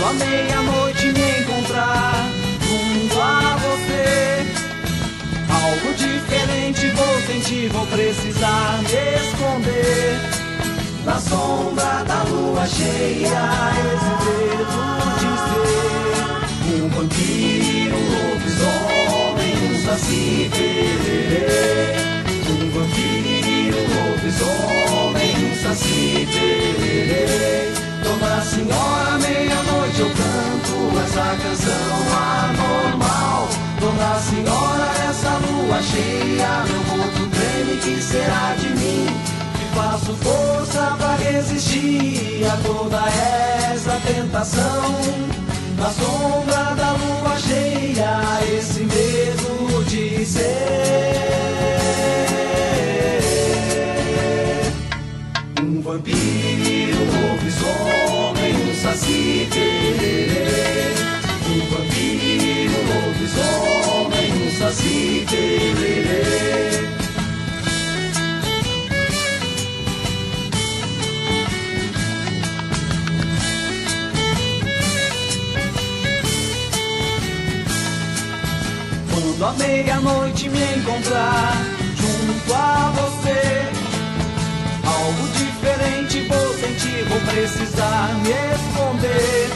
Quando meia-noite me encontrar junto a você, algo diferente vou sentir, vou precisar me esconder. Na sombra da lua cheia, esse dedo de ser um vampiro, um lobisomem, um saci pererê. Um vampiro, um lobisomem, um saci pererê. Senhora, meia-noite eu canto essa canção anormal. Dona Senhora, essa lua cheia, meu corpo treme, que será de mim? Que faço força pra resistir a toda essa tentação. Na sombra da lua cheia, esse medo de ser um vampiro, saci pererê. Um vampiro, um lobisomem, um saci. Quando a meia-noite me encontrar junto a você, algo diferente vou sentir, vou precisar me esconder.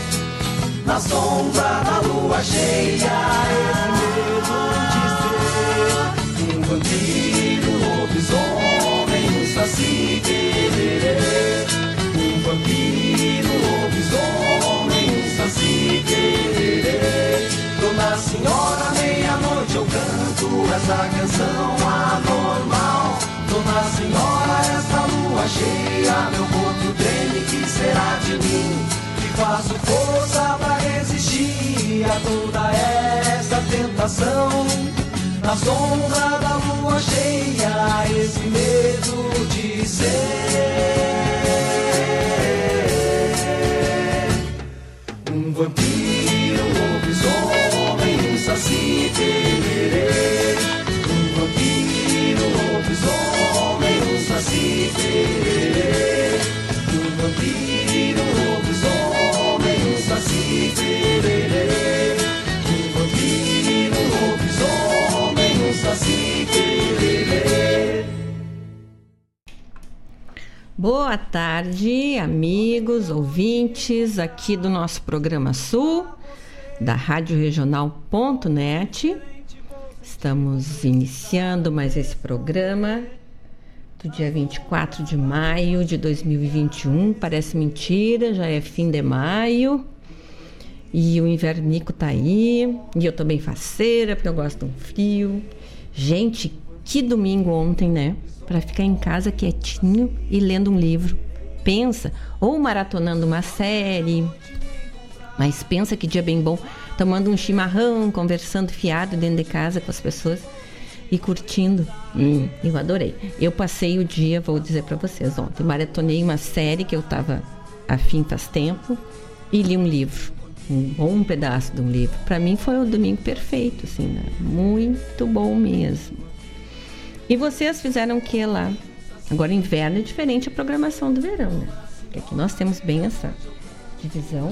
Na sombra da lua cheia, esse medo de ser um vampiro, um lobisomem, um saci pererê. Um vampiro, um lobisomem, um saci pererê. Dona Senhora, meia-noite eu canto essa canção anormal. Dona Senhora, essa lua cheia, meu corpo treme, que será de mim? Faço força pra resistir a toda essa tentação. Na sombra da lua cheia, esse medo de ser um vampiro, um lobisomem, um saci pererê. Um vampiro, um lobisomem, um saci pererê. Boa tarde, amigos, ouvintes aqui do nosso programa Sul, da Rádio Regional.net. Estamos iniciando mais esse programa do dia 24 de maio de 2021. Parece mentira, já é fim de maio. E o invernico tá aí. E eu tô bem faceira, porque eu gosto de um frio. Gente, que domingo ontem, né? Para ficar em casa quietinho e lendo um livro. Pensa, ou maratonando uma série. Mas pensa que dia bem bom, tomando um chimarrão, conversando fiado dentro de casa com as pessoas e curtindo. Hum, eu adorei. Eu passei o dia, vou dizer para vocês, ontem maratonei uma série que eu tava afim faz tempo e li um livro. Um bom pedaço de um livro. Para mim foi o domingo perfeito, assim, né? Muito bom mesmo. E vocês fizeram o que lá? Agora, inverno é diferente a programação do verão, né? Porque aqui nós temos bem essa divisão,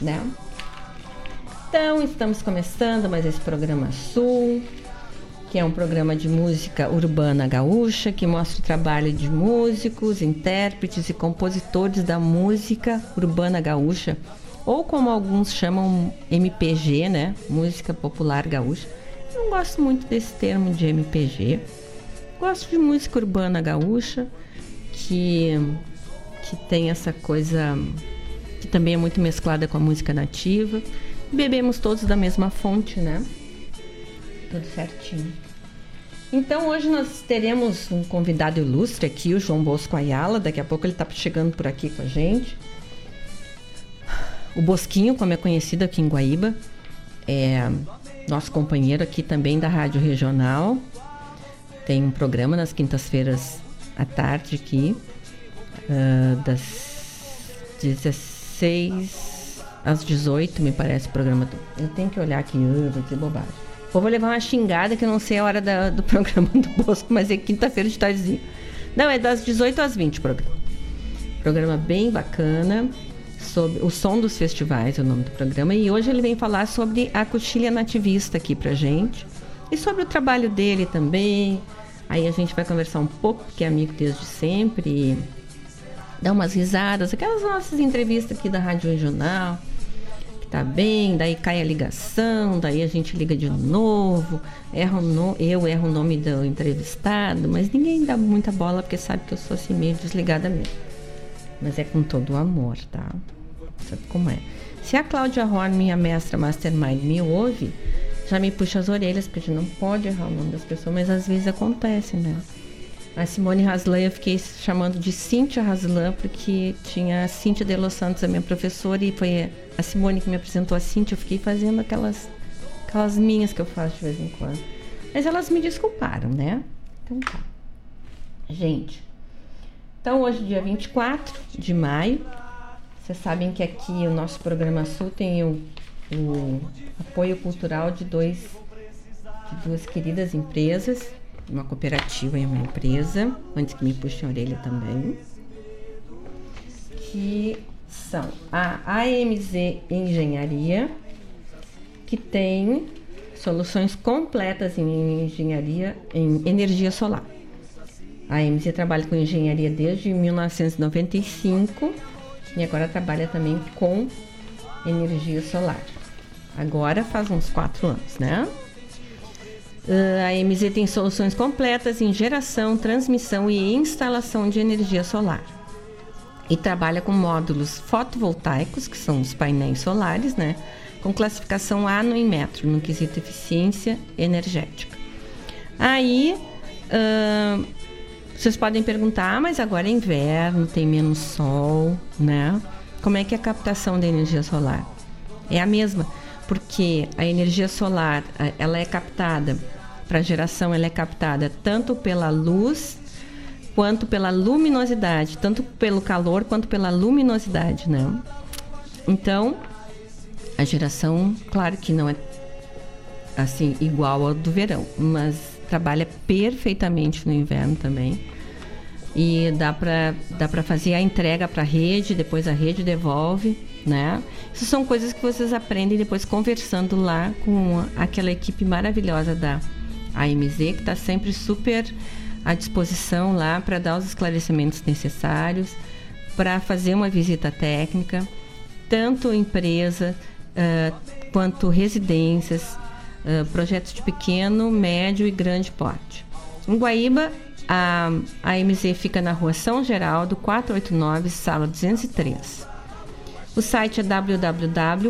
né? Então, estamos começando mais esse programa Sul, que é um programa de música urbana gaúcha, que mostra o trabalho de músicos, intérpretes e compositores da música urbana gaúcha, ou como alguns chamam MPG, né? Música Popular Gaúcha. Eu não gosto muito desse termo de MPG. Gosto de música urbana gaúcha, que, que tem essa coisa que também é muito mesclada com a música nativa. Bebemos todos da mesma fonte, né? Tudo certinho. Então hoje nós teremos um convidado ilustre aqui, o João Bosco Ayala. Daqui a pouco ele está chegando por aqui com a gente. O Bosquinho, como é conhecido aqui em Guaíba, é nosso companheiro aqui também da Rádio Regional. Tem um programa nas quintas-feiras à tarde aqui, uh, das 16 às 18, me parece, o programa. Do... Eu tenho que olhar aqui, uh, vou dizer bobagem. Ou vou levar uma xingada que eu não sei a hora da, do programa do Bosco, mas é quinta-feira de tardezinho. Não, é das 18 às 20 o programa. Programa bem bacana sobre o som dos festivais, é o nome do programa, e hoje ele vem falar sobre a coxilha nativista aqui pra gente e sobre o trabalho dele também. Aí a gente vai conversar um pouco, porque é amigo desde sempre, dar umas risadas, aquelas nossas entrevistas aqui da Rádio Regional, que tá bem, daí cai a ligação, daí a gente liga de novo, erro no, eu erro o nome do entrevistado, mas ninguém dá muita bola porque sabe que eu sou assim meio desligada mesmo. Mas é com todo o amor, tá? Sabe como é? Se a Cláudia Horn, minha mestra Mastermind, me ouve, já me puxa as orelhas, porque a gente não pode errar o nome das pessoas, mas às vezes acontece, né? A Simone Haslan eu fiquei chamando de Cíntia Haslan, porque tinha a Cíntia de Los Santos, a minha professora, e foi a Simone que me apresentou a Cíntia. Eu fiquei fazendo aquelas, aquelas minhas que eu faço de vez em quando. Mas elas me desculparam, né? Então tá. Gente, então hoje, dia 24 de maio, vocês sabem que aqui o nosso programa Sul tem o, o apoio cultural de, dois, de duas queridas empresas, uma cooperativa e uma empresa, antes que me puxem a orelha também, que são a AMZ Engenharia, que tem soluções completas em engenharia em energia solar. A AMZ trabalha com engenharia desde 1995 e agora trabalha também com energia solar. Agora faz uns quatro anos, né? Uh, a MZ tem soluções completas em geração, transmissão e instalação de energia solar. E trabalha com módulos fotovoltaicos, que são os painéis solares, né? Com classificação ano em metro, no quesito eficiência energética. Aí, uh, vocês podem perguntar, ah, mas agora é inverno, tem menos sol, né? Como é que é a captação da energia solar? É a mesma, porque a energia solar, ela é captada para geração, ela é captada tanto pela luz quanto pela luminosidade, tanto pelo calor quanto pela luminosidade, né? Então, a geração, claro que não é assim igual ao do verão, mas trabalha perfeitamente no inverno também e dá para dá para fazer a entrega para a rede, depois a rede devolve, né? Isso são coisas que vocês aprendem depois conversando lá com aquela equipe maravilhosa da AMZ que está sempre super à disposição lá para dar os esclarecimentos necessários, para fazer uma visita técnica, tanto empresa uh, quanto residências, uh, projetos de pequeno, médio e grande porte. Em Guaíba a, a MZ fica na rua São Geraldo, 489, sala 203. O site é www.amz-eng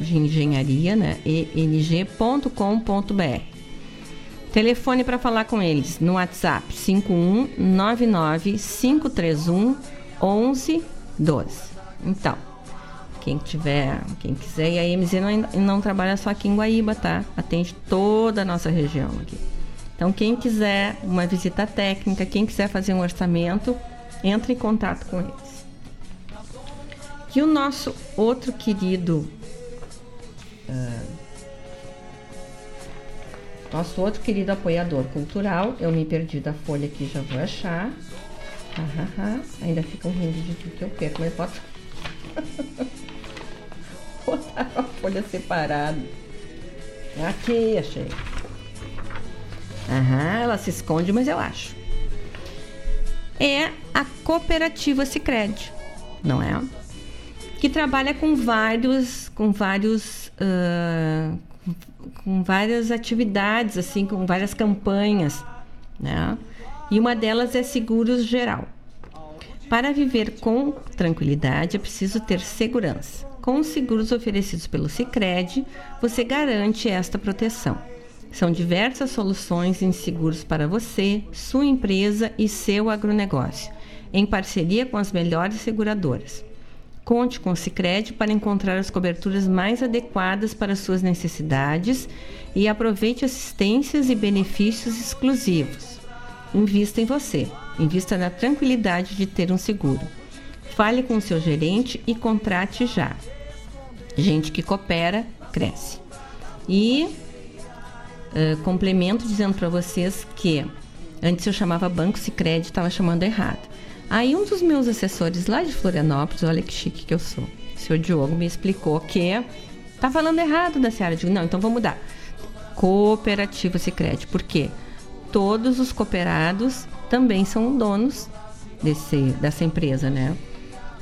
de engenharia, né? eng.com.br. Telefone para falar com eles no WhatsApp 5199 531 1112. Então, quem tiver, quem quiser. E a MZ não, não trabalha só aqui em Guaíba, tá? Atende toda a nossa região aqui. Então, quem quiser uma visita técnica, quem quiser fazer um orçamento, entre em contato com eles. E o nosso outro querido. Uh, nosso outro querido apoiador cultural, eu me perdi da folha aqui, já vou achar. Ah, ah, ah. Ainda ficam rindo de tudo que eu perco, mas pode. botaram a folha separada. Aqui, achei. Aham, ela se esconde, mas eu acho. É a cooperativa Sicredi, não é? Que trabalha com vários, com vários, uh, com várias atividades, assim, com várias campanhas, né? E uma delas é seguros geral. Para viver com tranquilidade é preciso ter segurança. Com os seguros oferecidos pelo Sicredi, você garante esta proteção. São diversas soluções em seguros para você, sua empresa e seu agronegócio, em parceria com as melhores seguradoras. Conte com o Sicredi para encontrar as coberturas mais adequadas para suas necessidades e aproveite assistências e benefícios exclusivos. Invista em você. Invista na tranquilidade de ter um seguro. Fale com seu gerente e contrate já. Gente que coopera, cresce. E uh, complemento dizendo para vocês que Antes eu chamava Banco Sicredi, estava chamando errado. Aí um dos meus assessores lá de Florianópolis, olha que chique que eu sou, o senhor Diogo me explicou que tá falando errado da Seara. Eu digo, não, então vamos mudar. Cooperativa Sicredi. Por quê? Todos os cooperados também são donos desse, dessa empresa, né?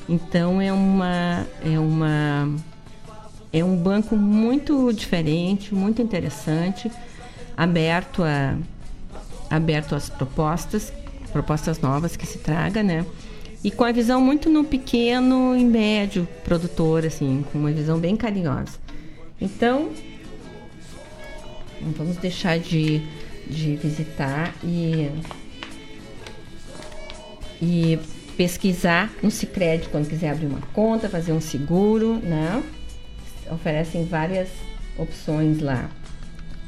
Então é uma é uma é um banco muito diferente, muito interessante, aberto a aberto às propostas, propostas novas que se traga, né? E com a visão muito no pequeno e médio produtor, assim, com uma visão bem carinhosa. Então, não vamos deixar de, de visitar e, e pesquisar no Cicred quando quiser abrir uma conta, fazer um seguro, né? Oferecem várias opções lá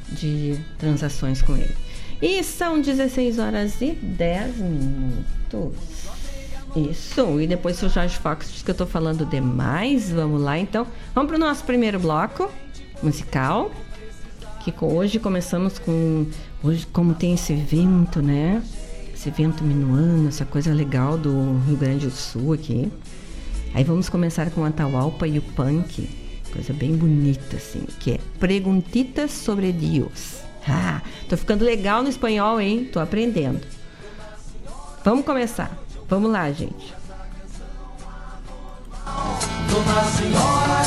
de transações com ele. E são 16 horas e 10 minutos. Isso, e depois o Jorge Fox diz que eu tô falando demais. Vamos lá, então. Vamos pro nosso primeiro bloco musical. Que hoje começamos com. Hoje, como tem esse vento, né? Esse vento minuano, essa coisa legal do Rio Grande do Sul aqui. Aí vamos começar com a Taualpa e o Punk. Coisa bem bonita, assim, que é Preguntitas sobre Deus. Ah, tô ficando legal no espanhol, hein? Tô aprendendo. Vamos começar. Vamos lá, gente. Dona Senhora,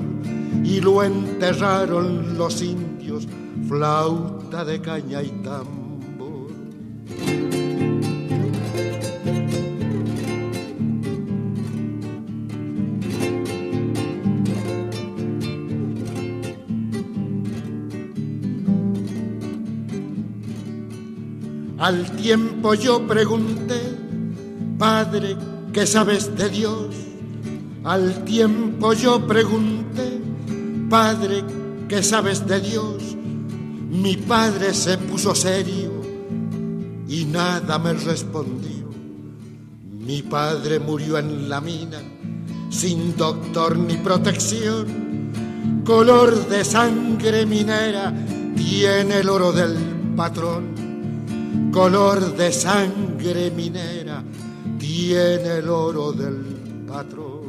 y lo enterraron los indios flauta de caña y tambor. Al tiempo yo pregunté, Padre, ¿qué sabes de Dios? Al tiempo yo pregunté, Padre, ¿qué sabes de Dios? Mi padre se puso serio y nada me respondió. Mi padre murió en la mina, sin doctor ni protección. Color de sangre minera tiene el oro del patrón. Color de sangre minera tiene el oro del patrón.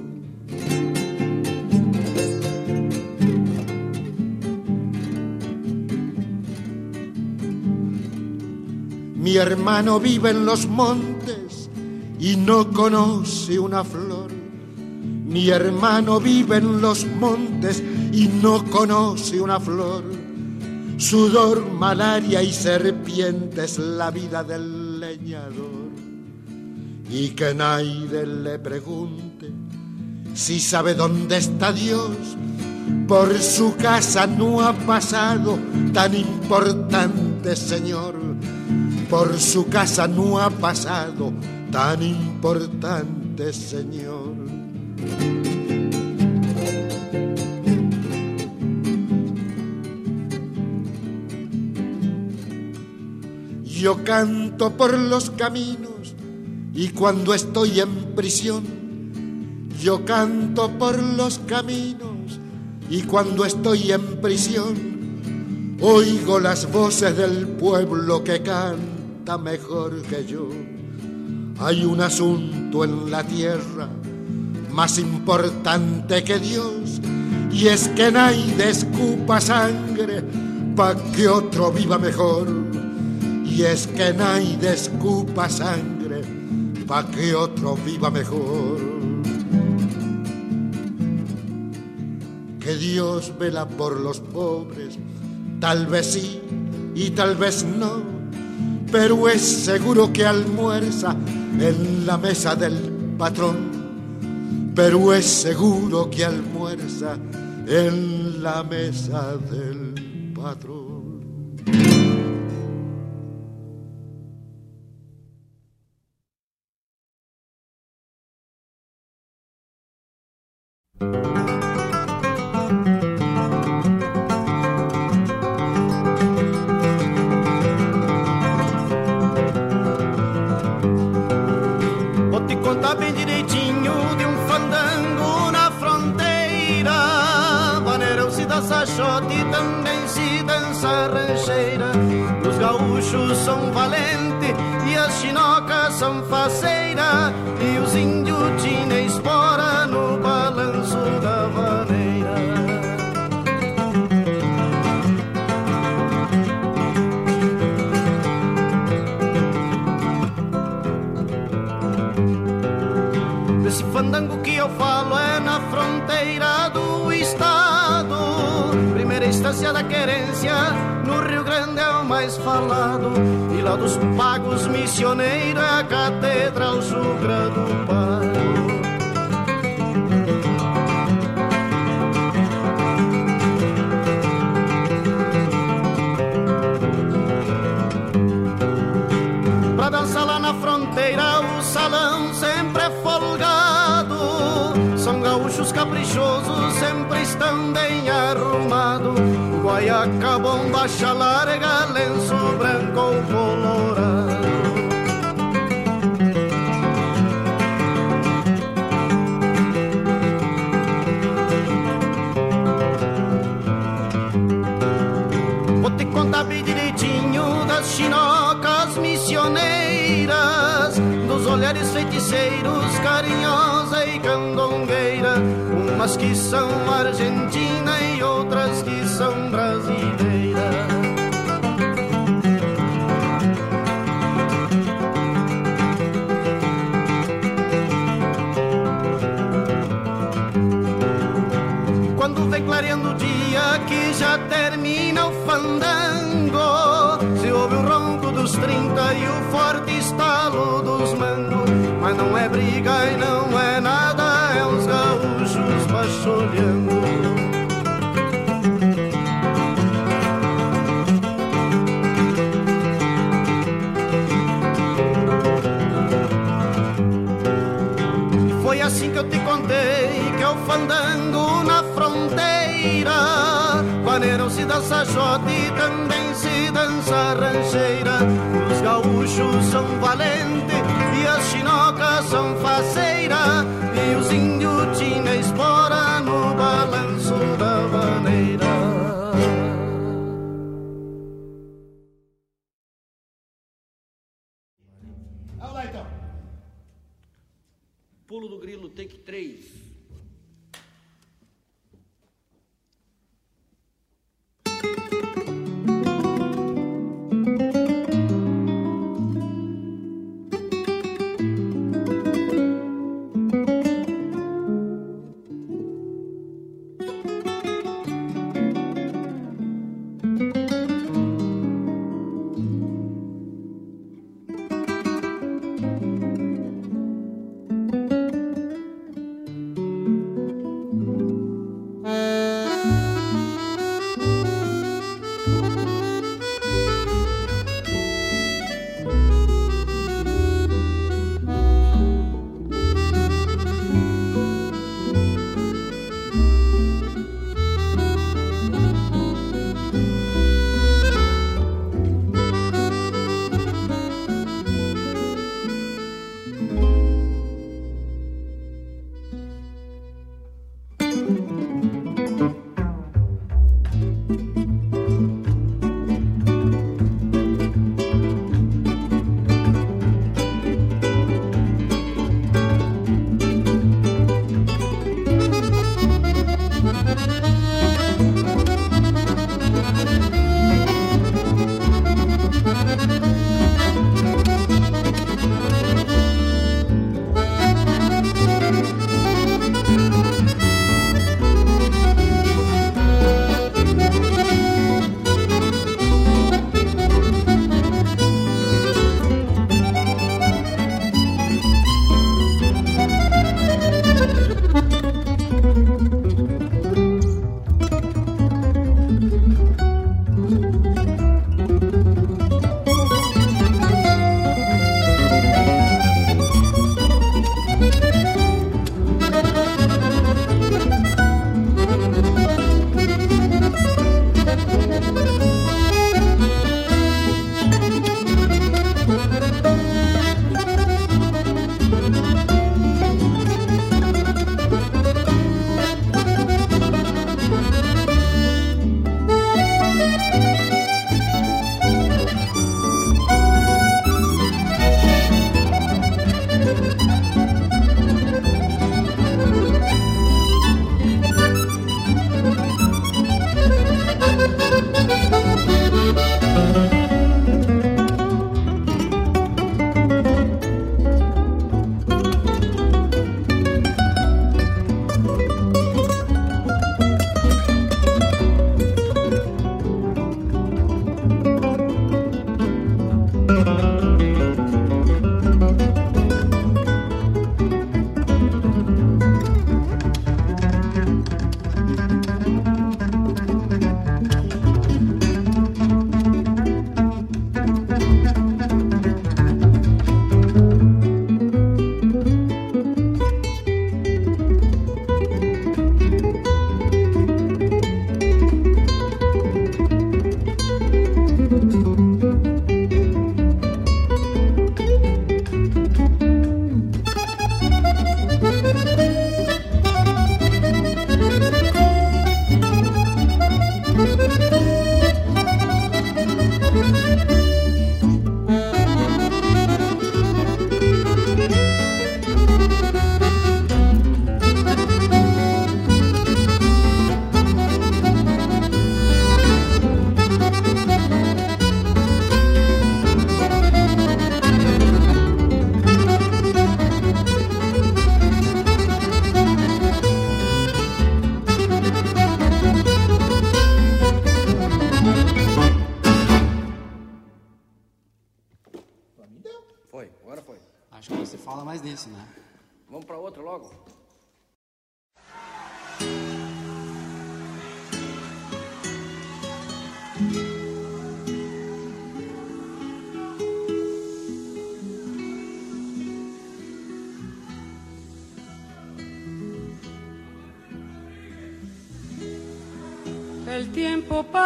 Mi hermano vive en los montes y no conoce una flor. Mi hermano vive en los montes y no conoce una flor. Sudor, malaria y serpientes la vida del leñador. Y que nadie le pregunte si sabe dónde está Dios. Por su casa no ha pasado tan importante Señor por su casa no ha pasado tan importante Señor. Yo canto por los caminos y cuando estoy en prisión, yo canto por los caminos y cuando estoy en prisión, oigo las voces del pueblo que mejor que yo. Hay un asunto en la tierra más importante que Dios y es que nadie escupa sangre pa' que otro viva mejor. Y es que nadie escupa sangre pa' que otro viva mejor. Que Dios vela por los pobres, tal vez sí y tal vez no pero es seguro que almuerza en la mesa del patrón. Pero es seguro que almuerza en la mesa del patrón. caixote e também se dança rancheira. Os gaúchos são valentes e as chinocas são faceiras e os índios tinha esporas. importância da querência no Rio Grande é o mais falado e lá dos pagos missioneiro é a catedral Sucra do Paro. Pra dançar lá na fronteira o salão sempre é folgado, são gaúchos caprichosos sempre estão deitados guaiaca, baixa larga, lenço branco ou colorado. Vou te contar bem direitinho das chinocas missioneiras, dos olhares feiticeiros, carinhosa e candongueira, umas que são argentinas Não é briga e não é nada, é uns gaúchos macholhando. Foi assim que eu te contei que eu fandango na fronteira. Paneirão se dança jote e também se dança rancheira. Os gaúchos são valentes sanfaceira e os índios tinha esposa.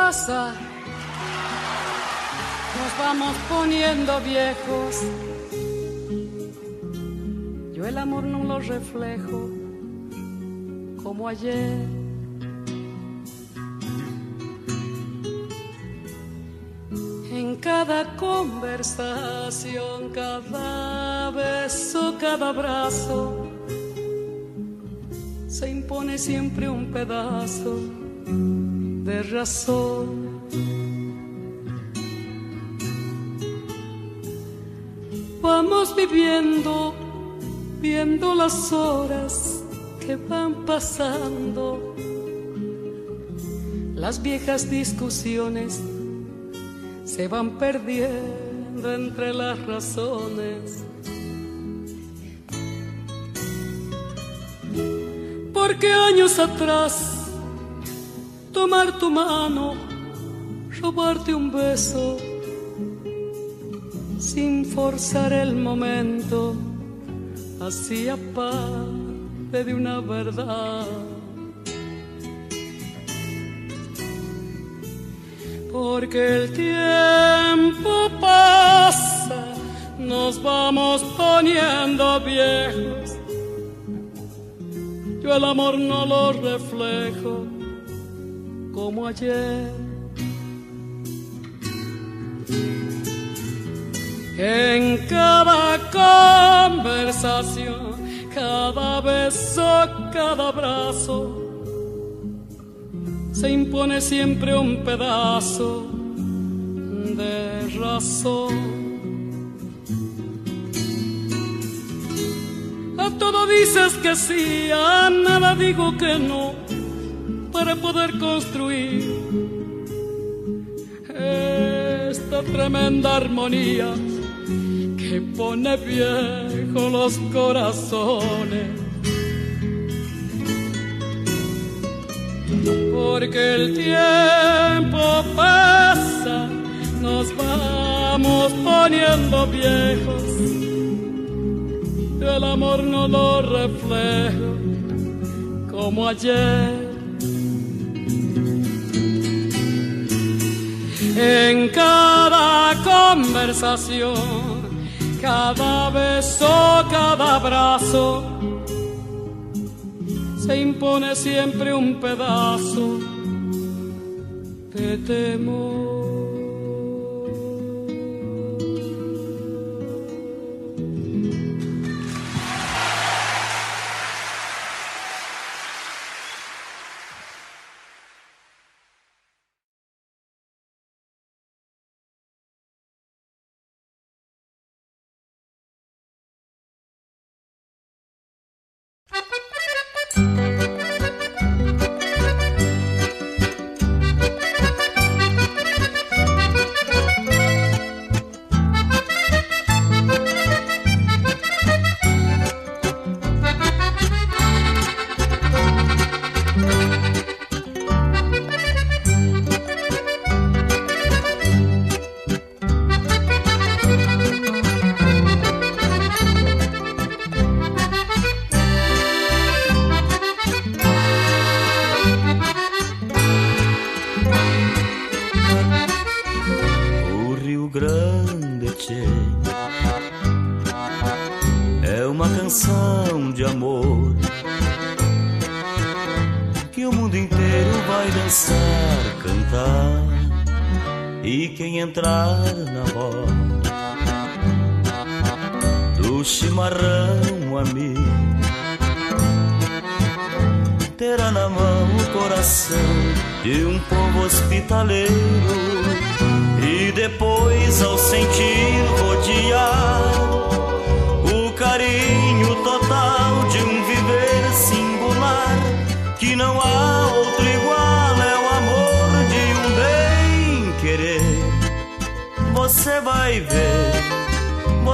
Nos vamos poniendo viejos. Yo el amor no lo reflejo como ayer. En cada conversación, cada beso, cada abrazo, se impone siempre un pedazo de razón. Vamos viviendo, viendo las horas que van pasando, las viejas discusiones se van perdiendo entre las razones. Porque años atrás tomar tu mano, robarte un beso, sin forzar el momento, hacía parte de una verdad. Porque el tiempo pasa, nos vamos poniendo viejos. Yo el amor no lo reflejo como ayer. En cada conversación, cada beso, cada abrazo, se impone siempre un pedazo de razón. A todo dices que sí, a nada digo que no para poder construir esta tremenda armonía que pone viejo los corazones. Porque el tiempo pasa, nos vamos poniendo viejos. El amor no lo refleja como ayer en cada conversación, cada beso, cada abrazo, se impone siempre un pedazo de temor.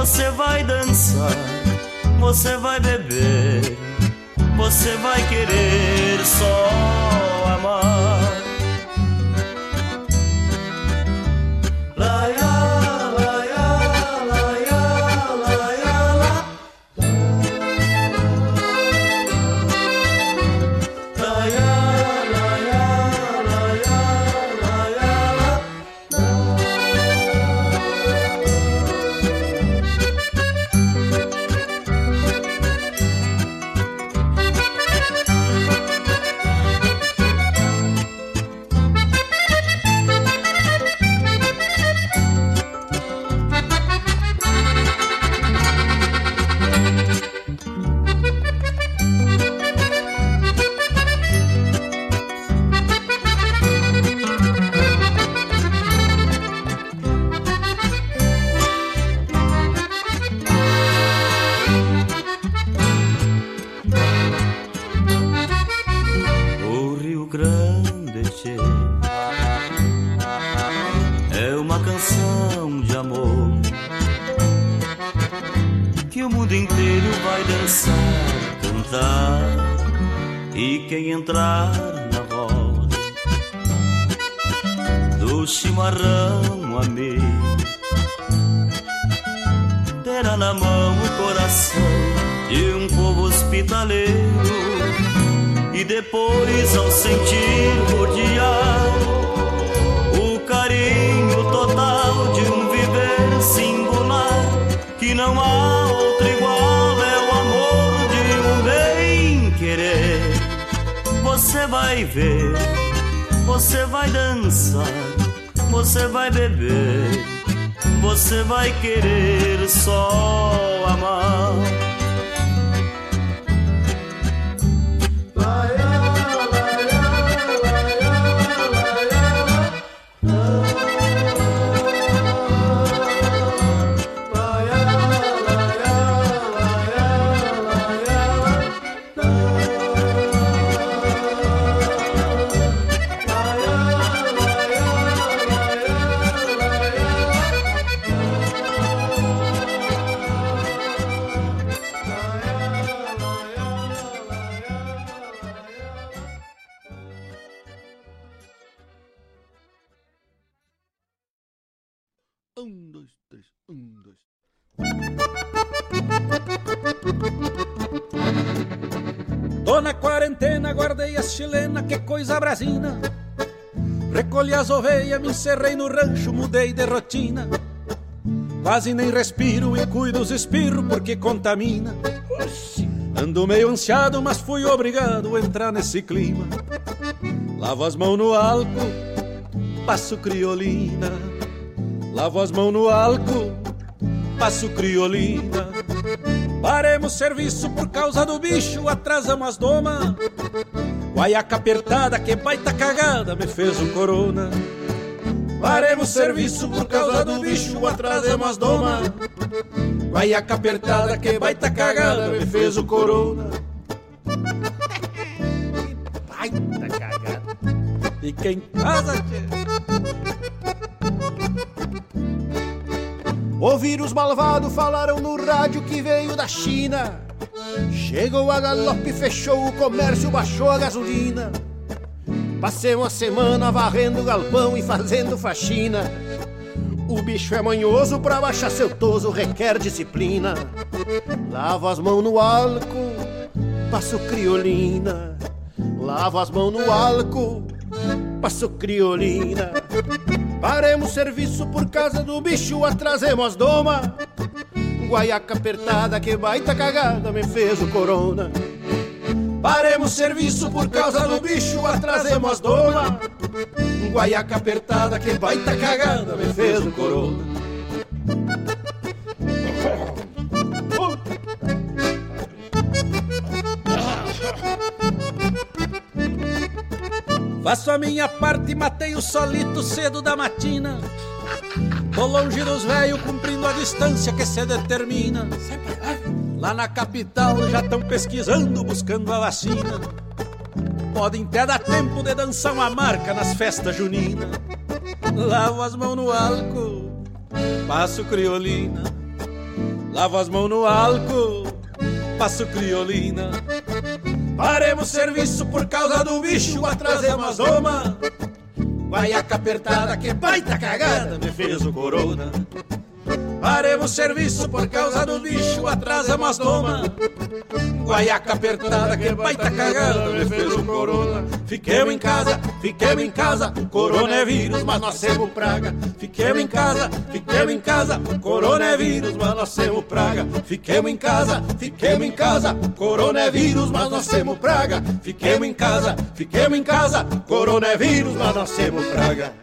Você vai dançar, você vai beber você vai querer só amar. Encerrei no rancho, mudei de rotina. Quase nem respiro e cuido os espirros porque contamina. Ando meio ansiado, mas fui obrigado a entrar nesse clima. Lavo as mãos no álcool, passo criolina. Lavo as mãos no álcool, passo criolina. Paremos serviço por causa do bicho, atrasamos as domas. Guaiaca apertada, que baita cagada, me fez um corona. Paremos serviço por causa do bicho, atrasemos as doma. Guaiaca apertada, que baita cagada, me fez o corona. baita cagada. Fica em casa, tchê. Ouvir os malvados falaram no rádio que veio da China Chegou a galope, fechou o comércio, baixou a gasolina. Passei uma semana varrendo galpão e fazendo faxina. O bicho é manhoso, pra baixar seu toso requer disciplina. Lavo as mãos no álcool, passo criolina. Lavo as mãos no álcool, passo criolina. Paremos serviço por causa do bicho, atrasemos as domas. Guaiaca apertada, que baita cagada me fez o corona. Paremos serviço por causa do bicho, atrasemos as dona. Guaiaca apertada, que baita cagada me fez o corona. Faço a minha parte, matei o solito cedo da matina. Tô longe dos velhos, cumprindo a distância que se determina. Lá na capital já estão pesquisando, buscando a vacina. Podem até dar tempo de dançar uma marca nas festas juninas. Lavo as mãos no álcool, passo criolina. Lavo as mãos no álcool, passo criolina. Paremos serviço por causa do bicho, atrasemos as doma. Guaiaca apertada, que baita cagada, me fez o corona. Paremos serviço por causa do bicho, atrasamos as doma. Guaiaca apertada, que baita cagada, me fez o corona. Fiquemos em casa, fiquemos em casa, corona é vírus, mas nós temos praga. Fiquemos em casa, fiquemos em casa, corona é vírus, mas nós temos praga. Fiquemos em casa, fiquemos em casa, corona é vírus, mas nós temos praga. Fiquemos em casa, fiquemos em casa, corona é vírus, mas nós temos praga.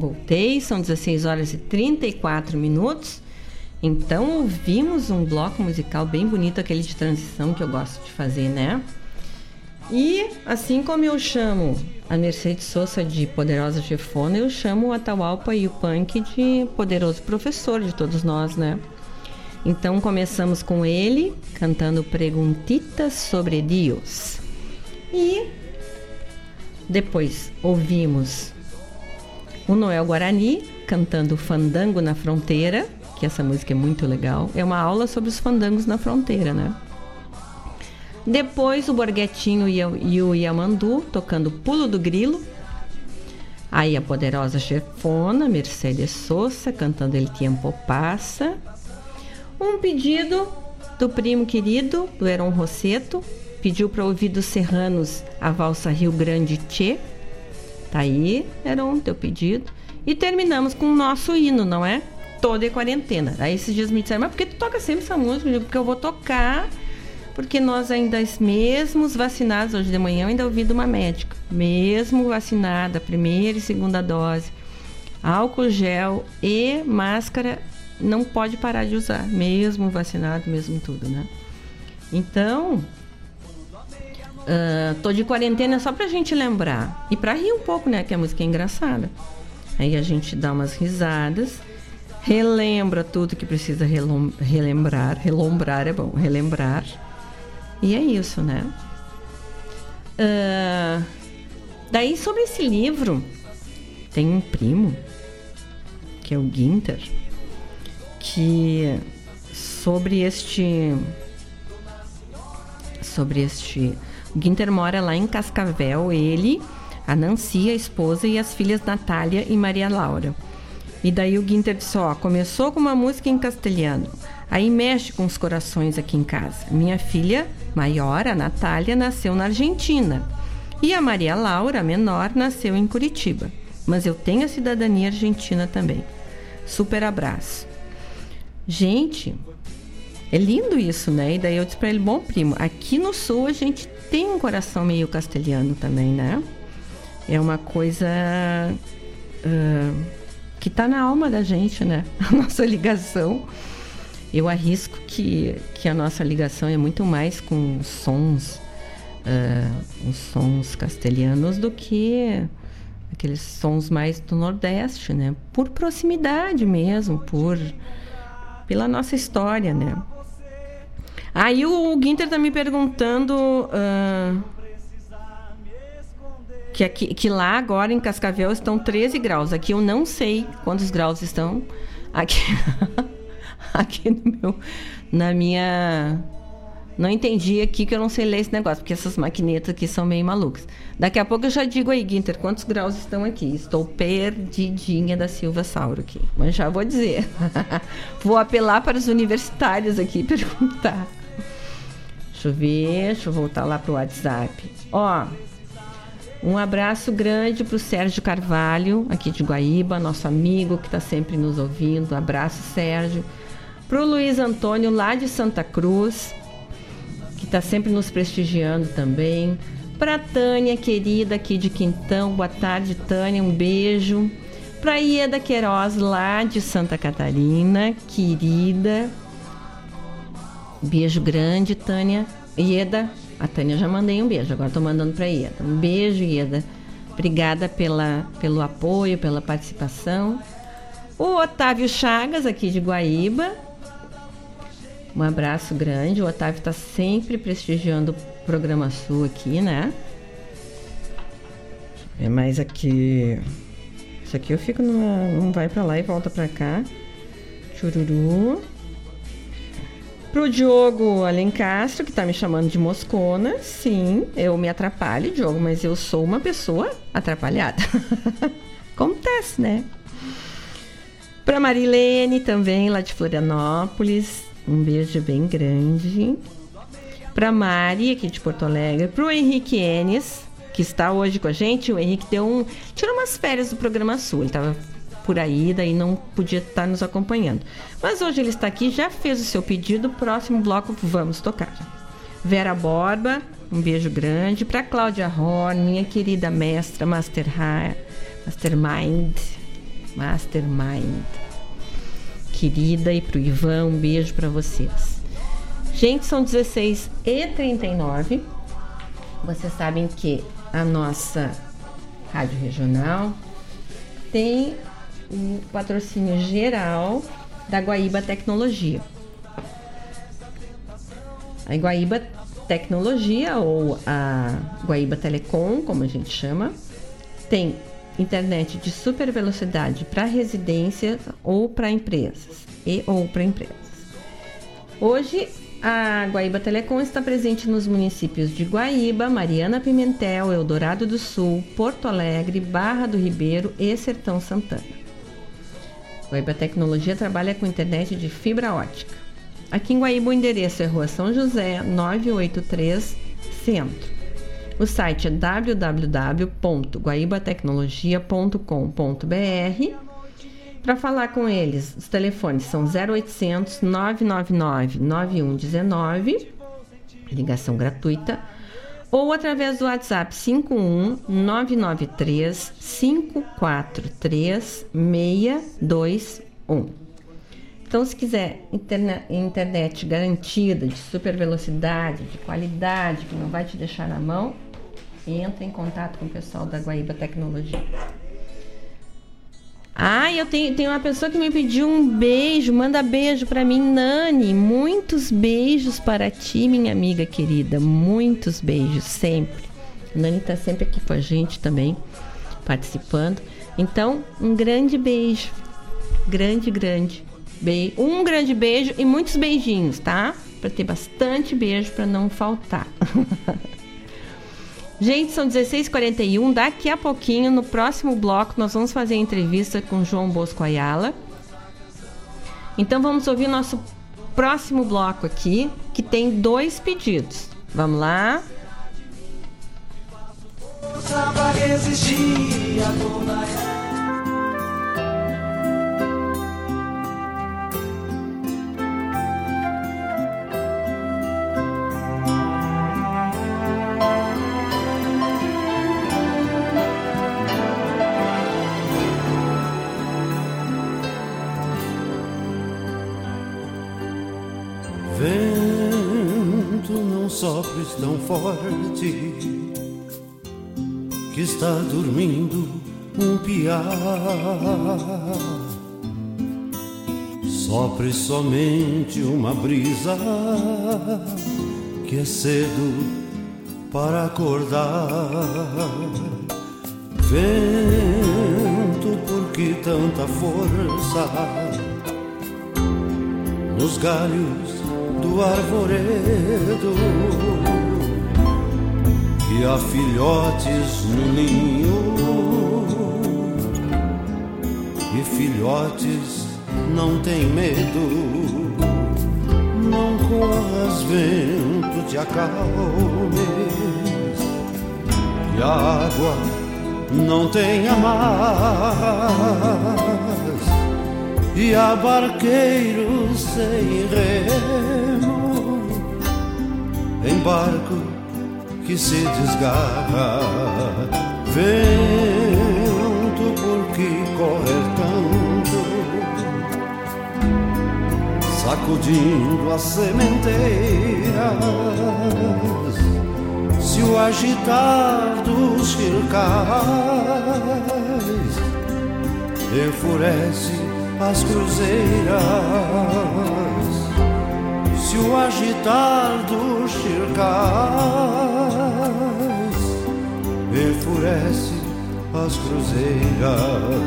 Voltei, são 16 horas e 34 minutos. Então ouvimos um bloco musical bem bonito, aquele de transição que eu gosto de fazer, né? E assim como eu chamo a Mercedes Sosa de poderosa chefona, eu chamo o Atahualpa e o Punk de poderoso professor de todos nós, né? Então começamos com ele cantando Preguntitas sobre Deus. E depois ouvimos o Noel Guarani cantando Fandango na Fronteira, que essa música é muito legal. É uma aula sobre os fandangos na fronteira, né? Depois o Borguetinho e o Yamandu tocando Pulo do Grilo. Aí a poderosa chefona Mercedes Sosa cantando El Tiempo Passa. Um pedido do primo querido, do Heron Rosseto, pediu para ouvir dos serranos a valsa Rio Grande Tchê. Tá aí, Heron, teu pedido. E terminamos com o nosso hino, não é? Toda a quarentena. Aí esses dias me disseram, mas por que tu toca sempre essa música? Eu digo, porque eu vou tocar porque nós ainda, mesmo vacinados, hoje de manhã eu ainda ouvi de uma médica, mesmo vacinada, primeira e segunda dose, álcool gel e máscara não pode parar de usar, mesmo vacinado, mesmo tudo, né? Então, uh, tô de quarentena só pra gente lembrar e pra rir um pouco, né? Que a música é engraçada. Aí a gente dá umas risadas, relembra tudo que precisa relembrar, relombrar é bom, relembrar e é isso, né? Uh, daí, sobre esse livro, tem um primo, que é o Ginter, que sobre este sobre este o mora lá em Cascavel, ele, a Nancy, a esposa e as filhas Natália e Maria Laura. E daí o Guinter disse, ó, começou com uma música em castelhano. Aí mexe com os corações aqui em casa. Minha filha maior, a Natália, nasceu na Argentina. E a Maria Laura, a menor, nasceu em Curitiba. Mas eu tenho a cidadania argentina também. Super abraço. Gente, é lindo isso, né? E daí eu disse para ele: bom, primo, aqui no sul a gente tem um coração meio castelhano também, né? É uma coisa uh, que está na alma da gente, né? A nossa ligação. Eu arrisco que, que a nossa ligação é muito mais com sons, uh, os sons castelhanos do que aqueles sons mais do Nordeste, né? Por proximidade mesmo, por pela nossa história, né? Aí o, Ginter tá me perguntando uh, que, aqui, que lá agora em Cascavel estão 13 graus. Aqui eu não sei quantos graus estão. Aqui, aqui no meu, na minha. Não entendi aqui que eu não sei ler esse negócio, porque essas maquinetas aqui são meio malucas. Daqui a pouco eu já digo aí, Ginter, quantos graus estão aqui. Estou perdidinha da Silva Sauro aqui. Mas já vou dizer. vou apelar para os universitários aqui perguntar. Deixa eu ver, deixa eu voltar lá pro WhatsApp. Ó, um abraço grande pro Sérgio Carvalho, aqui de Guaíba, nosso amigo que está sempre nos ouvindo. Abraço, Sérgio. Pro Luiz Antônio, lá de Santa Cruz, que está sempre nos prestigiando também. Pra Tânia, querida, aqui de Quintão. Boa tarde, Tânia. Um beijo. Pra Ieda Queiroz, lá de Santa Catarina, querida. Beijo grande, Tânia. Ieda, a Tânia já mandei um beijo, agora estou mandando para Ieda. Um beijo, Ieda. Obrigada pela, pelo apoio, pela participação. O Otávio Chagas, aqui de Guaíba. Um abraço grande. O Otávio está sempre prestigiando o programa Sul aqui, né? É mais aqui. Isso aqui eu fico numa. Não vai para lá e volta para cá. Chururu. Pro Diogo Alencastro, que tá me chamando de moscona, sim, eu me atrapalho, Diogo, mas eu sou uma pessoa atrapalhada. Acontece, né? Pra Marilene também, lá de Florianópolis, um beijo bem grande. Pra Mari, aqui de Porto Alegre. Pro Henrique Enes, que está hoje com a gente. O Henrique deu um. tirou umas férias do programa Sul. Ele tava por aí, daí não podia estar nos acompanhando. Mas hoje ele está aqui, já fez o seu pedido, próximo bloco vamos tocar. Vera Borba, um beijo grande. Para Cláudia Horn, minha querida mestra Master Mastermind, Mastermind, querida, e para o Ivan, um beijo para vocês. Gente, são 16 e 39. Vocês sabem que a nossa rádio regional tem o patrocínio geral da Guaíba Tecnologia. A Guaíba Tecnologia, ou a Guaíba Telecom, como a gente chama, tem internet de super velocidade para residências ou para empresas e ou para empresas. Hoje a Guaíba Telecom está presente nos municípios de Guaíba, Mariana Pimentel, Eldorado do Sul, Porto Alegre, Barra do Ribeiro e Sertão Santana. Guaíba Tecnologia trabalha com internet de fibra ótica. Aqui em Guaíba o endereço é Rua São José, 983, Centro. O site é www.guaibatecnologia.com.br. Para falar com eles, os telefones são 0800 999 9119, ligação gratuita ou através do WhatsApp 51 993 543 621. Então, se quiser internet, internet garantida, de super velocidade, de qualidade, que não vai te deixar na mão, entre em contato com o pessoal da Guaíba Tecnologia. Ah, eu tenho, tenho uma pessoa que me pediu um beijo. Manda beijo para mim, Nani. Muitos beijos para ti, minha amiga querida. Muitos beijos, sempre. Nani tá sempre aqui com a gente também, participando. Então, um grande beijo. Grande, grande. Be um grande beijo e muitos beijinhos, tá? Para ter bastante beijo para não faltar. Gente, são 16h41. Daqui a pouquinho, no próximo bloco, nós vamos fazer a entrevista com João Bosco Ayala. Então vamos ouvir nosso próximo bloco aqui, que tem dois pedidos. Vamos lá? Força sopres tão forte que está dormindo um piá. Sopre somente uma brisa que é cedo para acordar. Vento, por que tanta força nos galhos do arvoredo. E há filhotes no ninho. E filhotes não tem medo. Não corras vento te acalmes. E a água não tem mais e há barqueiros sem remo em barco que se desgarra. Vento, por que correr tanto? Sacudindo as sementeiras, se o agitar dos circais enfurece as cruzeiras, se o agitar dos chircais enfurece as cruzeiras.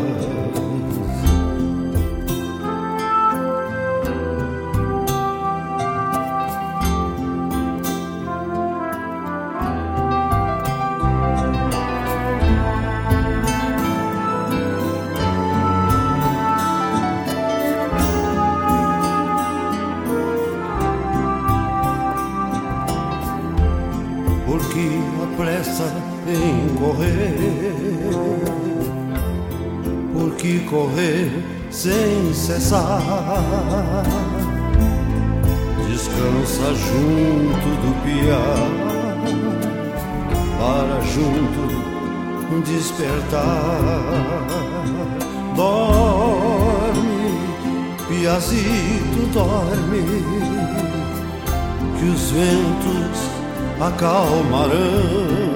Cessar. Descansa junto do piá, para junto despertar. Dorme, piazito, dorme, que os ventos acalmarão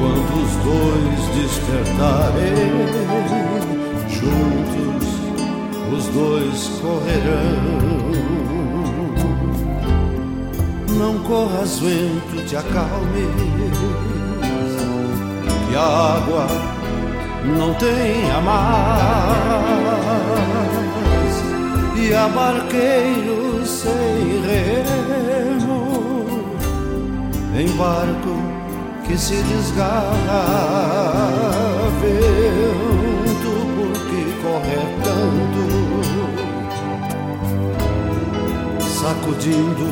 quando os dois despertarem, juntos os dois correrão. Não corras, vento, te acalme, que a água não tem a mais, e a barqueiro sem remo, em barco que se desgarra sacudindo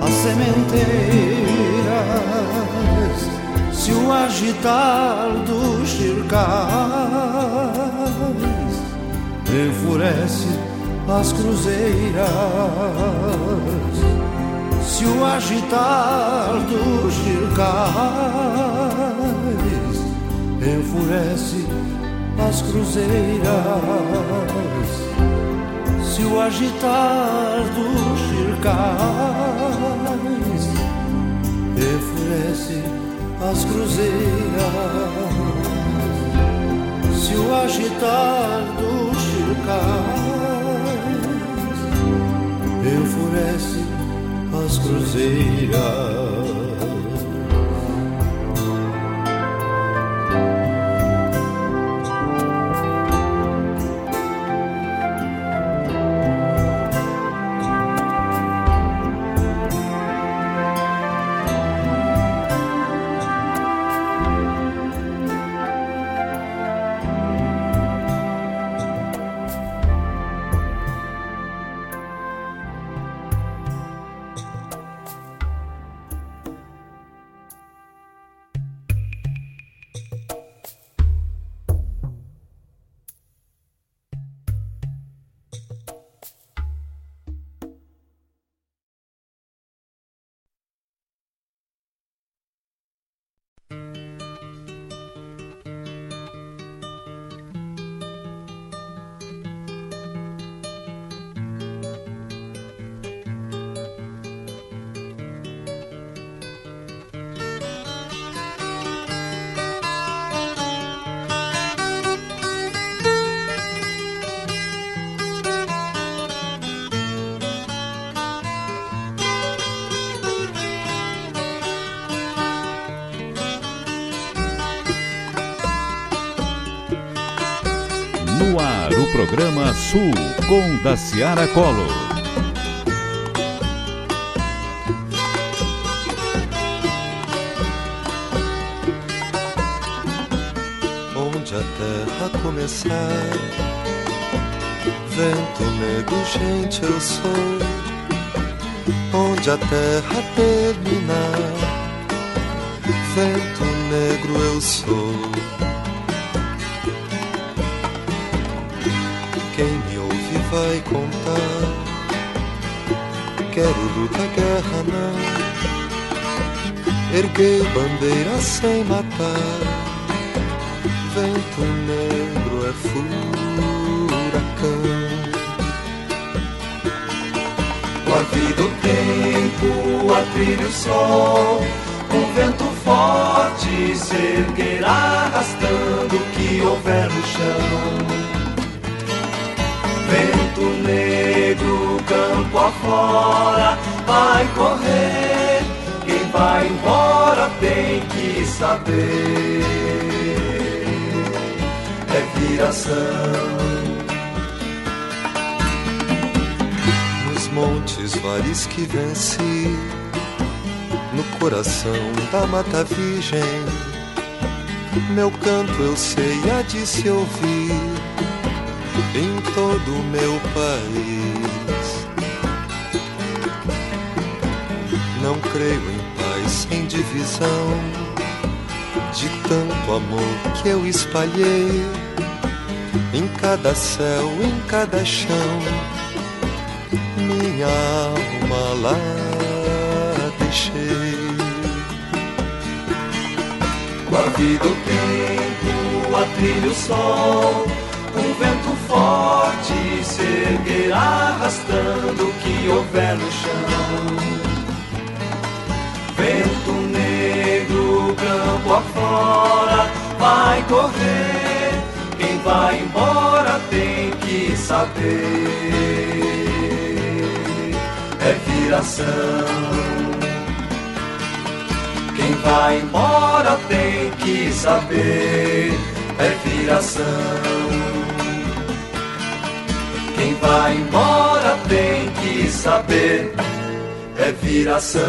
as sementeiras. Se o agitar dos chircais enfurece as cruzeiras. Se o agitar dos chircais enfurece as cruzeiras, se o agitar dos chircais enfurece as cruzeiras, se o agitar dos chircais enfurece as cruzeiras. Programa Sul com Daciara Collor. Onde a terra começar, vento negro, gente, eu sou. Onde a terra terminar, vento negro, eu sou. Vai contar. Quero luta, guerra não. Erguei bandeira sem matar. Vento negro é furacão. O tempo, a trilha, o sol. Um vento forte se erguerá arrastando o que houver no chão vento negro, campo afora, vai correr. Quem vai embora tem que saber. É viração. Nos montes, vales que venci, no coração da mata virgem. Meu canto eu sei, há de se ouvir todo o meu país. Não creio em paz sem divisão, de tanto amor que eu espalhei em cada céu, em cada chão. Minha alma lá deixei. Com a vida, o tempo, a trilha, o sol forte se erguerá arrastando o que houver no chão. Vento negro, campo afora, vai correr. Quem vai embora tem que saber. É viração. Quem vai embora tem que saber. É viração. Vai embora tem que saber, é viração.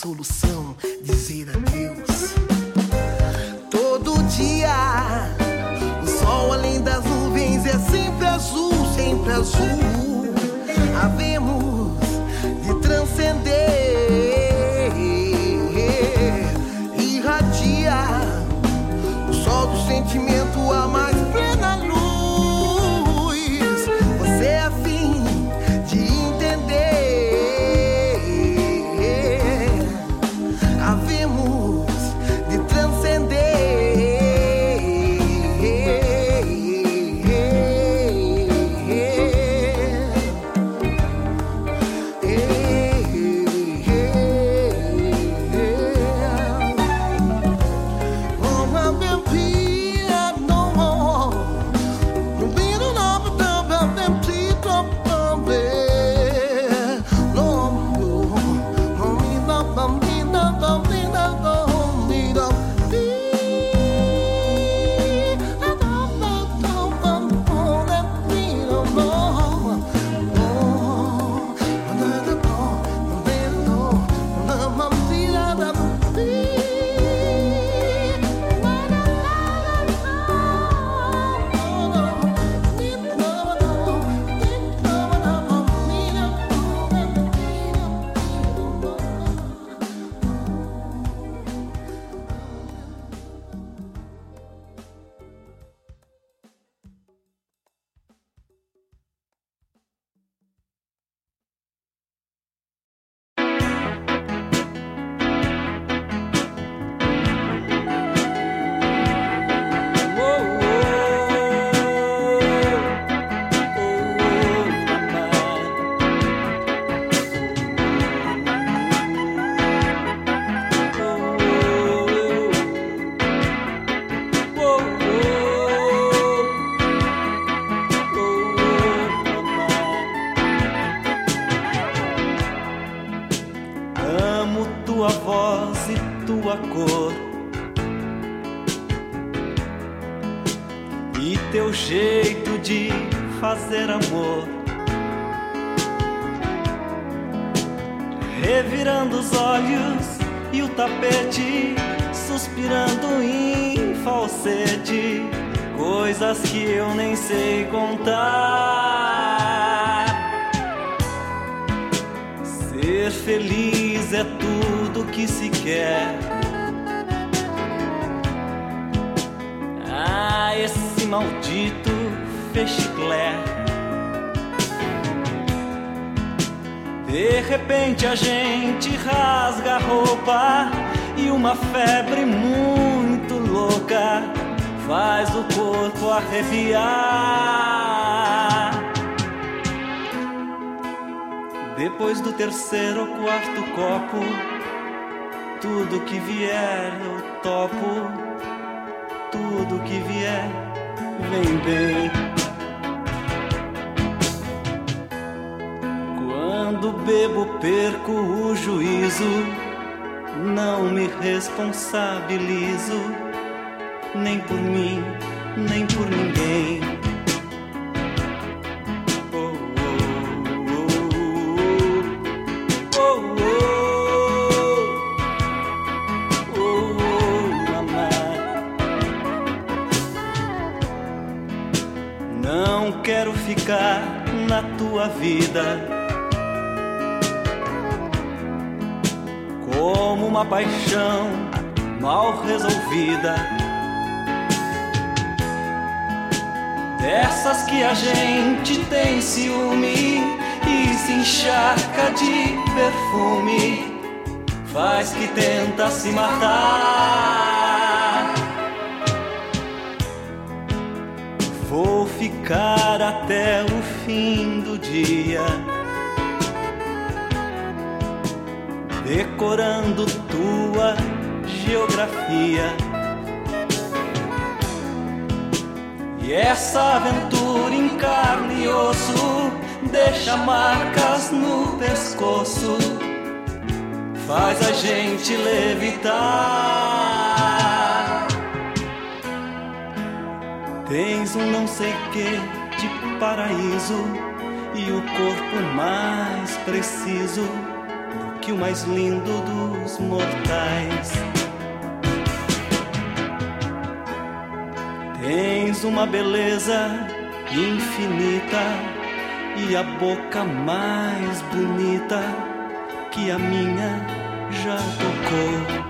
Solução matar. Vou ficar até o fim do dia, decorando tua geografia. E essa aventura em carne e osso deixa marcas no pescoço, faz a gente levitar. Tens um não sei que de paraíso e o corpo mais preciso do que o mais lindo dos mortais. Tens uma beleza infinita e a boca mais bonita que a minha já tocou.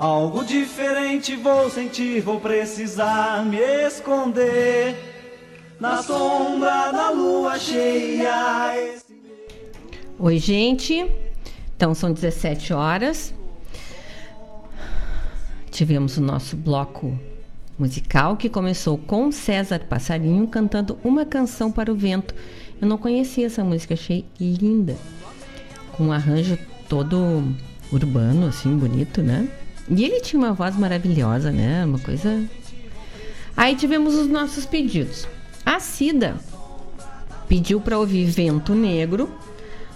Algo diferente vou sentir, vou precisar me esconder na sombra da lua cheia. Oi, gente. Então são 17 horas. Tivemos o nosso bloco musical que começou com César Passarinho cantando uma canção para o vento. Eu não conhecia essa música, achei linda. Com um arranjo todo urbano, assim, bonito, né? E ele tinha uma voz maravilhosa, né? Uma coisa. Aí tivemos os nossos pedidos. A Cida pediu para ouvir Vento Negro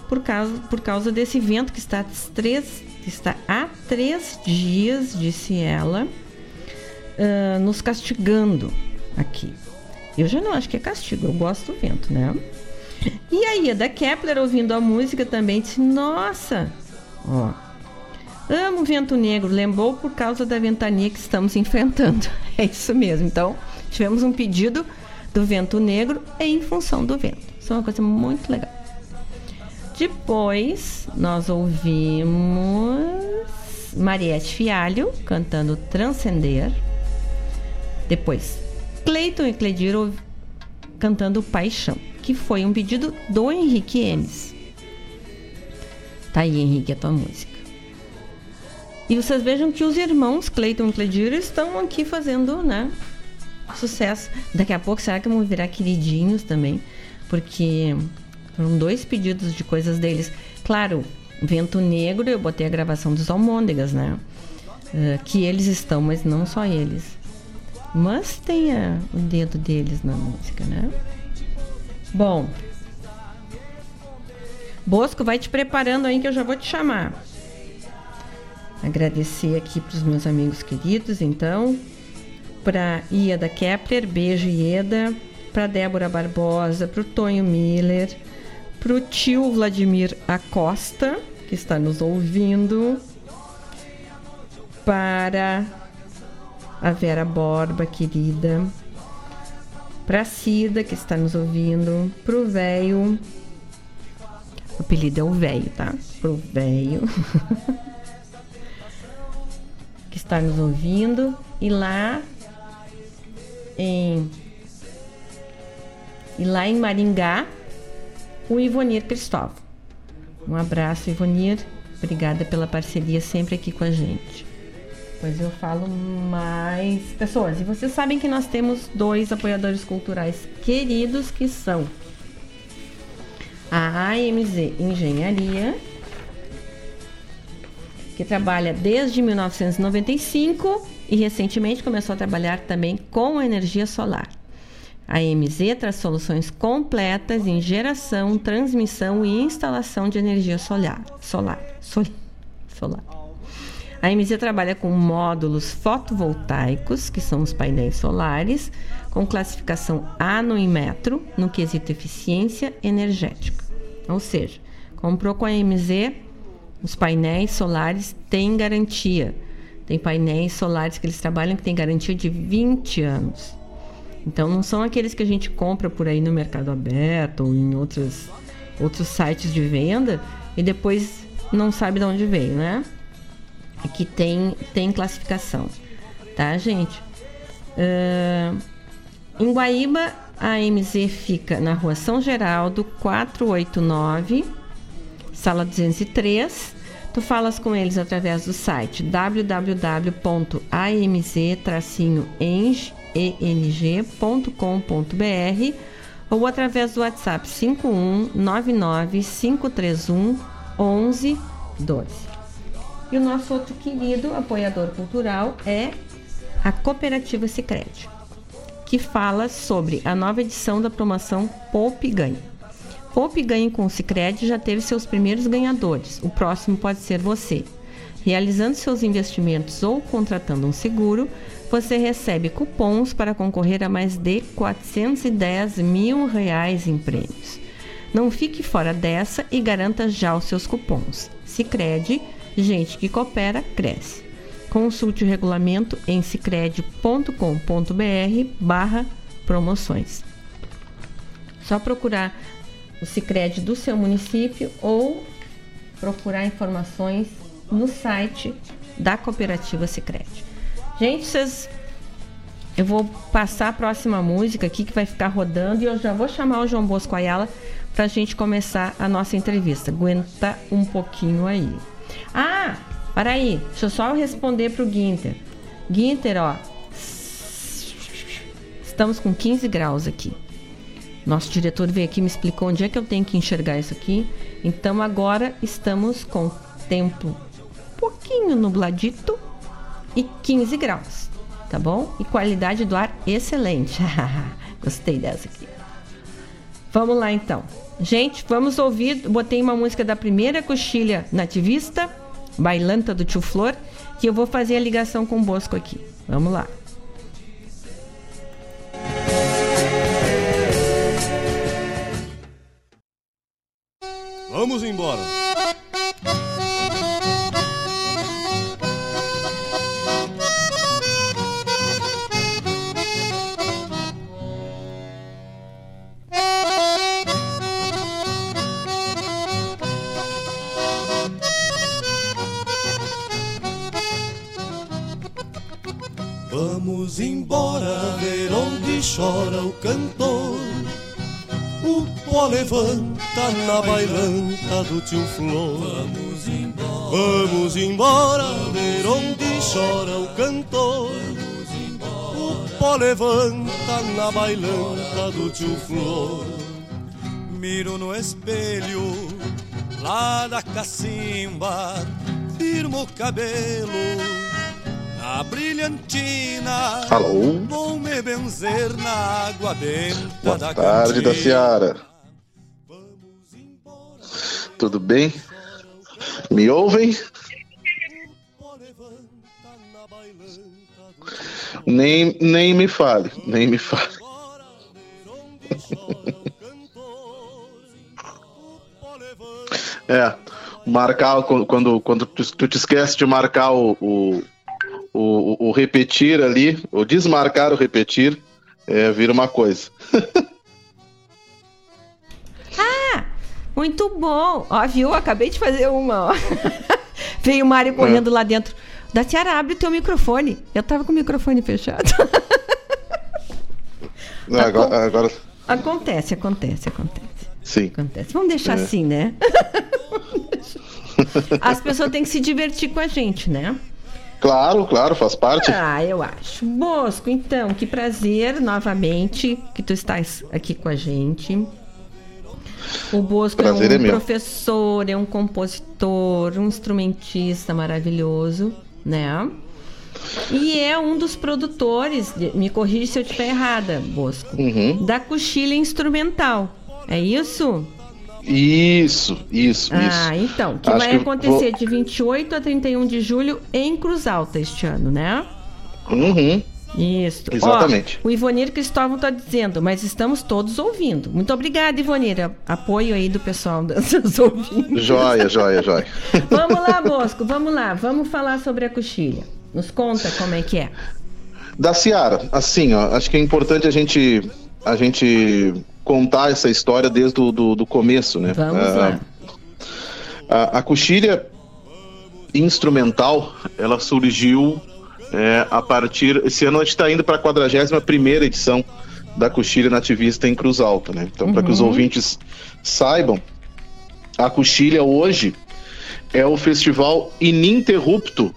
por causa, por causa desse vento que está, três, está há três dias, disse ela, uh, nos castigando aqui. Eu já não acho que é castigo, eu gosto do vento, né? E aí, a da Kepler ouvindo a música também disse: Nossa, ó, Amo vento negro, lembrou por causa da ventania que estamos enfrentando. É isso mesmo. Então, tivemos um pedido do vento negro em função do vento. Isso é uma coisa muito legal. Depois, nós ouvimos Mariette Fialho cantando Transcender. Depois, Cleiton e Cledir cantando Paixão, que foi um pedido do Henrique Emes. Tá aí, Henrique, a tua música. E vocês vejam que os irmãos Clayton e Cledir estão aqui fazendo, né? Sucesso. Daqui a pouco, será que vão virar queridinhos também? Porque foram dois pedidos de coisas deles. Claro, Vento Negro, eu botei a gravação dos Almôndegas, né? Uh, que eles estão, mas não só eles. Mas tem a, o dedo deles na música, né? Bom. Bosco, vai te preparando aí que eu já vou te chamar. Agradecer aqui para os meus amigos queridos, então, para Ieda Kepler, beijo Ieda, para Débora Barbosa, para o Tonho Miller, para o tio Vladimir Acosta, que está nos ouvindo, para a Vera Borba, querida, para a Cida, que está nos ouvindo, para o velho, o apelido é o velho, tá? Pro velho. que está nos ouvindo. E lá em e lá em Maringá, o Ivonir Cristóvão. Um abraço, Ivonir. Obrigada pela parceria sempre aqui com a gente. Pois eu falo mais pessoas. E vocês sabem que nós temos dois apoiadores culturais queridos que são a AMZ Engenharia, que trabalha desde 1995 e recentemente começou a trabalhar também com energia solar. A MZ traz soluções completas em geração, transmissão e instalação de energia solar. solar, sol, solar. A MZ trabalha com módulos fotovoltaicos, que são os painéis solares, com classificação ano e metro no quesito eficiência energética. Ou seja, comprou com a MZ, os painéis solares têm garantia. Tem painéis solares que eles trabalham que têm garantia de 20 anos. Então não são aqueles que a gente compra por aí no mercado aberto ou em outros, outros sites de venda e depois não sabe de onde veio, né? Aqui tem, tem classificação, tá, gente? Uh, em Guaíba, a MZ fica na rua São Geraldo, 489, sala 203. Tu falas com eles através do site www.amz-eng eng.com.br ou através do WhatsApp 5199 531 1112. E o nosso outro querido apoiador cultural é a Cooperativa Sicredi, que fala sobre a nova edição da promoção Poupe Ganhe. Poupe Ganhe com o Sicredi já teve seus primeiros ganhadores. O próximo pode ser você. Realizando seus investimentos ou contratando um seguro, você recebe cupons para concorrer a mais de 410 mil reais em prêmios. Não fique fora dessa e garanta já os seus cupons. Se crede, gente que coopera, cresce. Consulte o regulamento em cicred.com.br barra promoções. Só procurar o Cicred do seu município ou procurar informações no site da cooperativa Cicred. Gente, vocês. Eu vou passar a próxima música aqui que vai ficar rodando e eu já vou chamar o João Bosco Ayala para a gente começar a nossa entrevista. Aguenta um pouquinho aí. Ah, para aí, deixa eu só responder para o Guinter. Guinter, ó, estamos com 15 graus aqui. Nosso diretor veio aqui me explicou onde é que eu tenho que enxergar isso aqui. Então agora estamos com tempo um pouquinho nubladito e 15 graus, tá bom? E qualidade do ar excelente. Gostei dessa aqui. Vamos lá então. Gente, vamos ouvir. Botei uma música da primeira coxilha nativista, Bailanta do Tio Flor, que eu vou fazer a ligação com o Bosco aqui. Vamos lá. Vamos embora. Vamos embora ver onde chora o cantor. O pó levanta na bailanta do tio Flor. Vamos embora, Vamos embora ver onde chora o cantor. O pó levanta na bailanta do tio Flor. Miro no espelho lá da cacimba, firmo o cabelo a brilhantina. Alô? Vou me benzer na água benta Boa da tarde da Seara. Tudo bem? Me ouvem? Nem, nem me fale, nem me fale. É, marcar quando, quando tu, te esquece de marcar o, o o, o, repetir ali, o desmarcar o repetir, é, vira uma coisa. muito bom. Ó, viu? Acabei de fazer uma, ó. Veio o Mário correndo é. lá dentro Da Tiara, abre teu microfone. Eu tava com o microfone fechado. agora, agora... Acontece, acontece, acontece. Sim. Acontece. Vamos deixar é. assim, né? As pessoas têm que se divertir com a gente, né? Claro, claro, faz parte. Ah, eu acho. Bosco, então, que prazer novamente que tu estás aqui com a gente. O Bosco prazer é um é professor, é um compositor, um instrumentista maravilhoso, né? E é um dos produtores, me corrija se eu estiver errada, Bosco, uhum. da coxilha instrumental. É isso? Isso, isso, ah, isso. Ah, então, que Acho vai que acontecer vou... de 28 a 31 de julho em Cruz Alta este ano, né? Uhum. Isso. Exatamente. Ó, o Ivonir Cristóvão está dizendo, mas estamos todos ouvindo. Muito obrigada, Ivonir. Apoio aí do pessoal dos ouvintes. Joia, joia, joia. vamos lá, Bosco, vamos lá. Vamos falar sobre a coxilha. Nos conta como é que é. Da Ciara, assim, ó, acho que é importante a gente, a gente contar essa história desde o do, do começo, né? Vamos ah, lá. A, a coxilha instrumental, ela surgiu é, a partir. Esse ano a gente está indo para a 41 edição da Coxilha Nativista em Cruz Alta, né? Então, uhum. para que os ouvintes saibam, a Coxilha hoje é o festival ininterrupto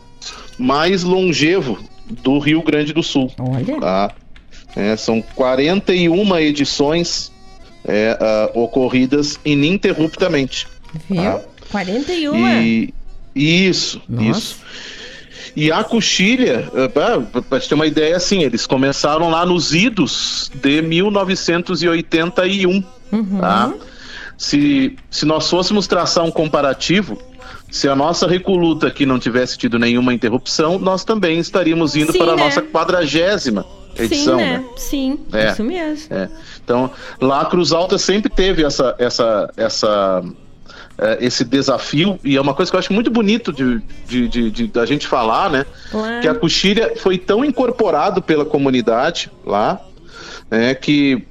mais longevo do Rio Grande do Sul. Olha. Tá? É, são 41 edições é, uh, ocorridas ininterruptamente. Viu? Tá? 41? E, isso, Nossa. isso. E a coxilha, uh, para ter uma ideia, assim, eles começaram lá nos idos de 1981. Uhum. Tá? Se, se nós fôssemos traçar um comparativo, se a nossa recoluta aqui não tivesse tido nenhuma interrupção, nós também estaríamos indo Sim, para né? a nossa quadragésima edição. Sim, né? né? Sim, é, isso mesmo. É. Então, lá a Cruz Alta sempre teve essa, essa, essa, é, esse desafio, e é uma coisa que eu acho muito bonito de, de, de, de da gente falar, né? Claro. Que a coxilha foi tão incorporado pela comunidade lá, né, que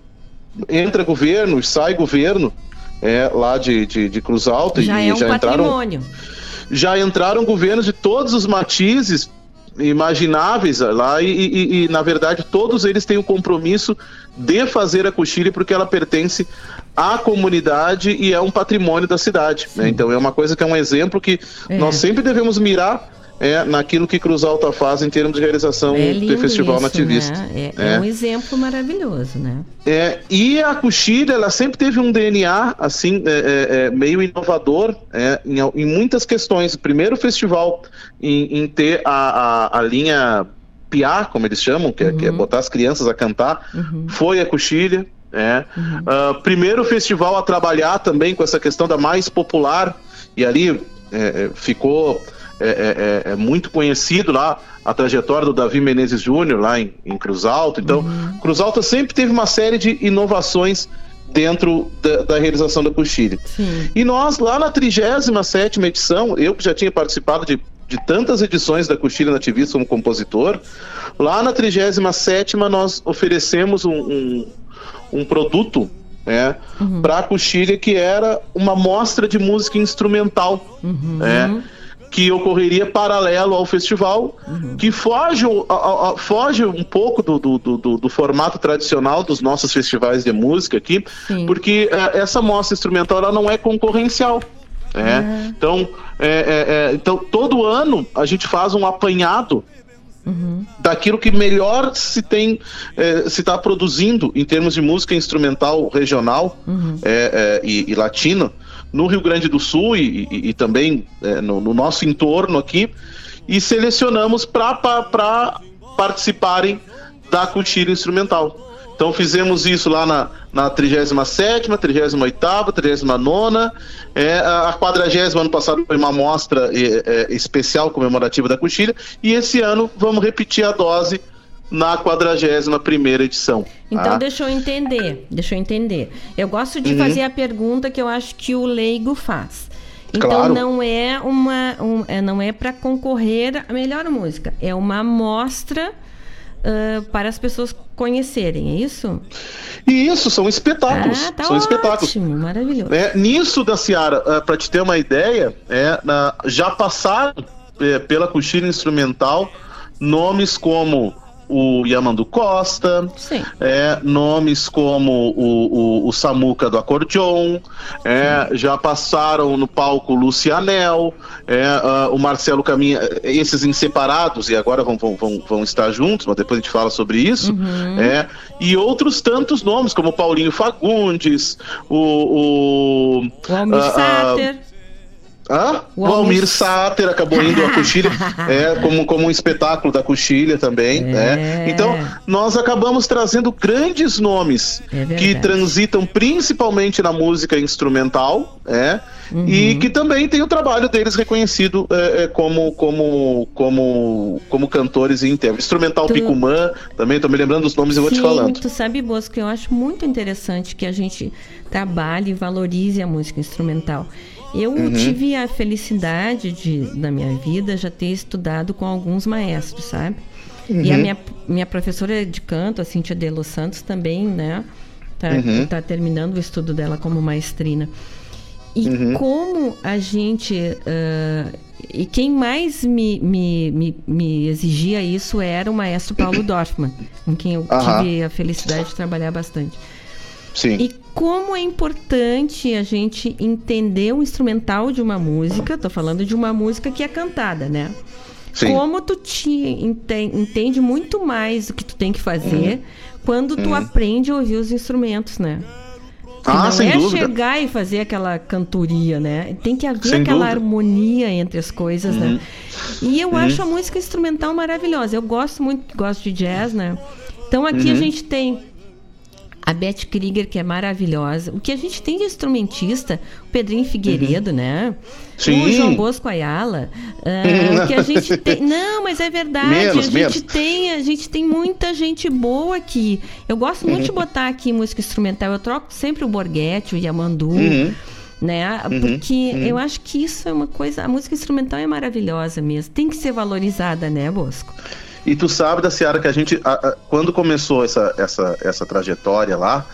entra governo, sai governo, é, lá de, de, de Cruz Alta já e é um já patrimônio. entraram já entraram governos de todos os matizes imagináveis lá e, e, e, na verdade todos eles têm o compromisso de fazer a coxilha porque ela pertence à comunidade e é um patrimônio da cidade. Né? Então é uma coisa que é um exemplo que é. nós sempre devemos mirar é naquilo que Cruz Alta faz em termos de realização é do Festival isso, Nativista. Né? É, é, é, um exemplo maravilhoso, né? É, e a Coxilha, ela sempre teve um DNA, assim, é, é, é, meio inovador em, em, muitas questões. O primeiro festival em, em ter a, a, a linha piar, como eles chamam, que, uhum. que, é uhum. botar as crianças a cantar, uhum. foi a Coxilha. É. Uhum. Uh, primeiro festival a trabalhar também com essa questão da mais popular, e ali ficou é, é, é, é, muito conhecido lá a trajetória do Davi Menezes Júnior lá em, em, Cruz Alta. Então, uhum. Cruz Alta sempre teve uma série de inovações dentro da, da realização da Coxilha. E nós, lá na 37 edição, eu que já tinha participado de, de tantas edições da Coxilha Nativista como compositor, lá na 37 nós oferecemos um, um, um produto né, uhum. para a Coxilha que era uma mostra de música instrumental. Uhum. Né, que ocorreria paralelo ao festival, uhum. que foge, a, a, foge um pouco do, do, do, do, formato tradicional dos nossos festivais de música aqui, Sim. porque é, essa mostra instrumental ela não é concorrencial. É. Uhum. Então, é, é, é, então, todo ano a gente faz um apanhado Uhum. daquilo que melhor se tem é, se está produzindo em termos de música instrumental regional uhum. e, e latino no Rio Grande do Sul e, e, e também no, no, nosso entorno aqui, e selecionamos para participarem da cultura instrumental. Então fizemos isso lá na, na 37, 38, 39, é, a 40 ano passado foi uma amostra é, é, especial comemorativa da coxilha, e esse ano vamos repetir a dose na 41 edição. Então, ah. deixa eu entender, deixa eu entender. Eu gosto de uhum. fazer a pergunta que eu acho que o leigo faz. Então claro. não é uma, um, é, não é para concorrer a melhor música, é uma amostra uh, para as pessoas conhecerem, é isso? E isso são espetáculos, ah, tá são ótimo, espetáculos. Maravilhoso. É, nisso da Ciara, uh, para te ter uma ideia, é, na, já passaram é, pela coxilha instrumental nomes como o Yamandu Costa, é, nomes como o, o, o Samuca do acordeon, é, já passaram no palco Lucianel, é, uh, o Marcelo Caminha, esses inseparados, e agora vão, vão, vão, vão, estar juntos, mas depois a gente fala sobre isso, uhum. é, e outros tantos nomes, como Paulinho Fagundes, o... O, o Almir uh, Sater. Hã? O, o Almir Sater acabou indo à coxilha é, como, como um espetáculo da coxilha também. É. Né? Então, nós acabamos trazendo grandes nomes é que transitam principalmente na música instrumental é, uhum. e que também tem o trabalho deles reconhecido é, é como, como, como, como cantores e intérpretes. Instrumental tu... Picumã, também estou me lembrando dos nomes e vou te falando. Tu sabe, Bosco, eu acho muito interessante que a gente trabalhe e valorize a música instrumental. Eu uhum. tive a felicidade de, na minha vida, já ter estudado com alguns maestros, sabe? Uhum. E a uhum. minha, minha professora de canto, a Cíntia de Los Santos, também, né? Tá, uhum. tá terminando o estudo dela como maestrina. E uhum. como a gente. Uh, e quem mais me, me, me, me, exigia isso era o maestro Paulo Dorfman, com quem eu tive a felicidade de trabalhar bastante. Sim. E como é importante a gente entender o instrumental de uma música, tô falando de uma música que é cantada, né? Sim. Como tu te entende muito mais o que tu tem que fazer uhum. quando tu uhum. aprende a ouvir os instrumentos, né? Que ah, não sem é dúvida. chegar e fazer aquela cantoria, né? Tem que haver sem aquela dúvida. harmonia entre as coisas, né? uhum. né? E eu uhum. acho a música instrumental maravilhosa. Eu gosto muito, gosto de jazz, né? Então aqui a uhum. gente tem a Beth Krieger, que é maravilhosa. O que a gente tem de instrumentista, o Pedrinho Figueiredo, uhum. né? Sim. O João Bosco Ayala. Uh, que a gente tem. Não, mas é verdade. Menos, a gente menos. tem, a gente tem muita gente boa aqui. Eu gosto muito uhum. de botar aqui música instrumental. Eu troco sempre o Borghetti, o Yamandu. Uhum né? Uhum, Porque uhum. eu acho que isso é uma coisa. A música instrumental é maravilhosa mesmo. Tem que ser valorizada, né, Bosco? E tu sabe da Seara que a gente, a, a, quando começou essa, essa, essa trajetória lá,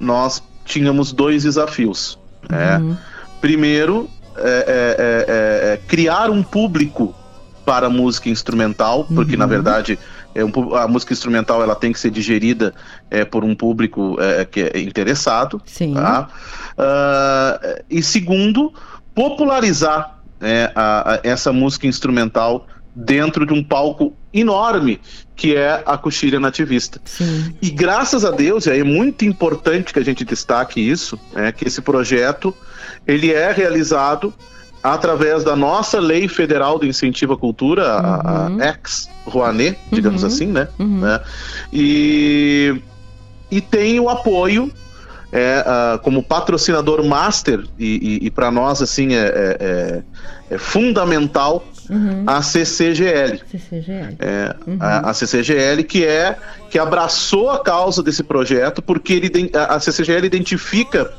nós tínhamos dois desafios. Né? Uhum. Primeiro, é, é, é, é, criar um público para a música instrumental, porque uhum. na verdade é um, a música instrumental ela tem que ser digerida é, por um público é, que é interessado. Sim. Tá? Uh, e segundo, popularizar é, a, a, essa música instrumental dentro de um palco enorme que é a coxilha nativista. Sim. E graças a Deus, é muito importante que a gente destaque isso, é que esse projeto ele é realizado através da nossa lei federal de incentivo à cultura, uhum. a, a ex-Rouanet, digamos uhum. assim, né? Uhum. né? E, e tem o apoio é, uh, como patrocinador master e, e, e para nós assim é, é, é, é fundamental uhum. a CCGL. CCGL. É, uhum. a, a, CCGL que é que abraçou a causa desse projeto porque ele, a CCGL identifica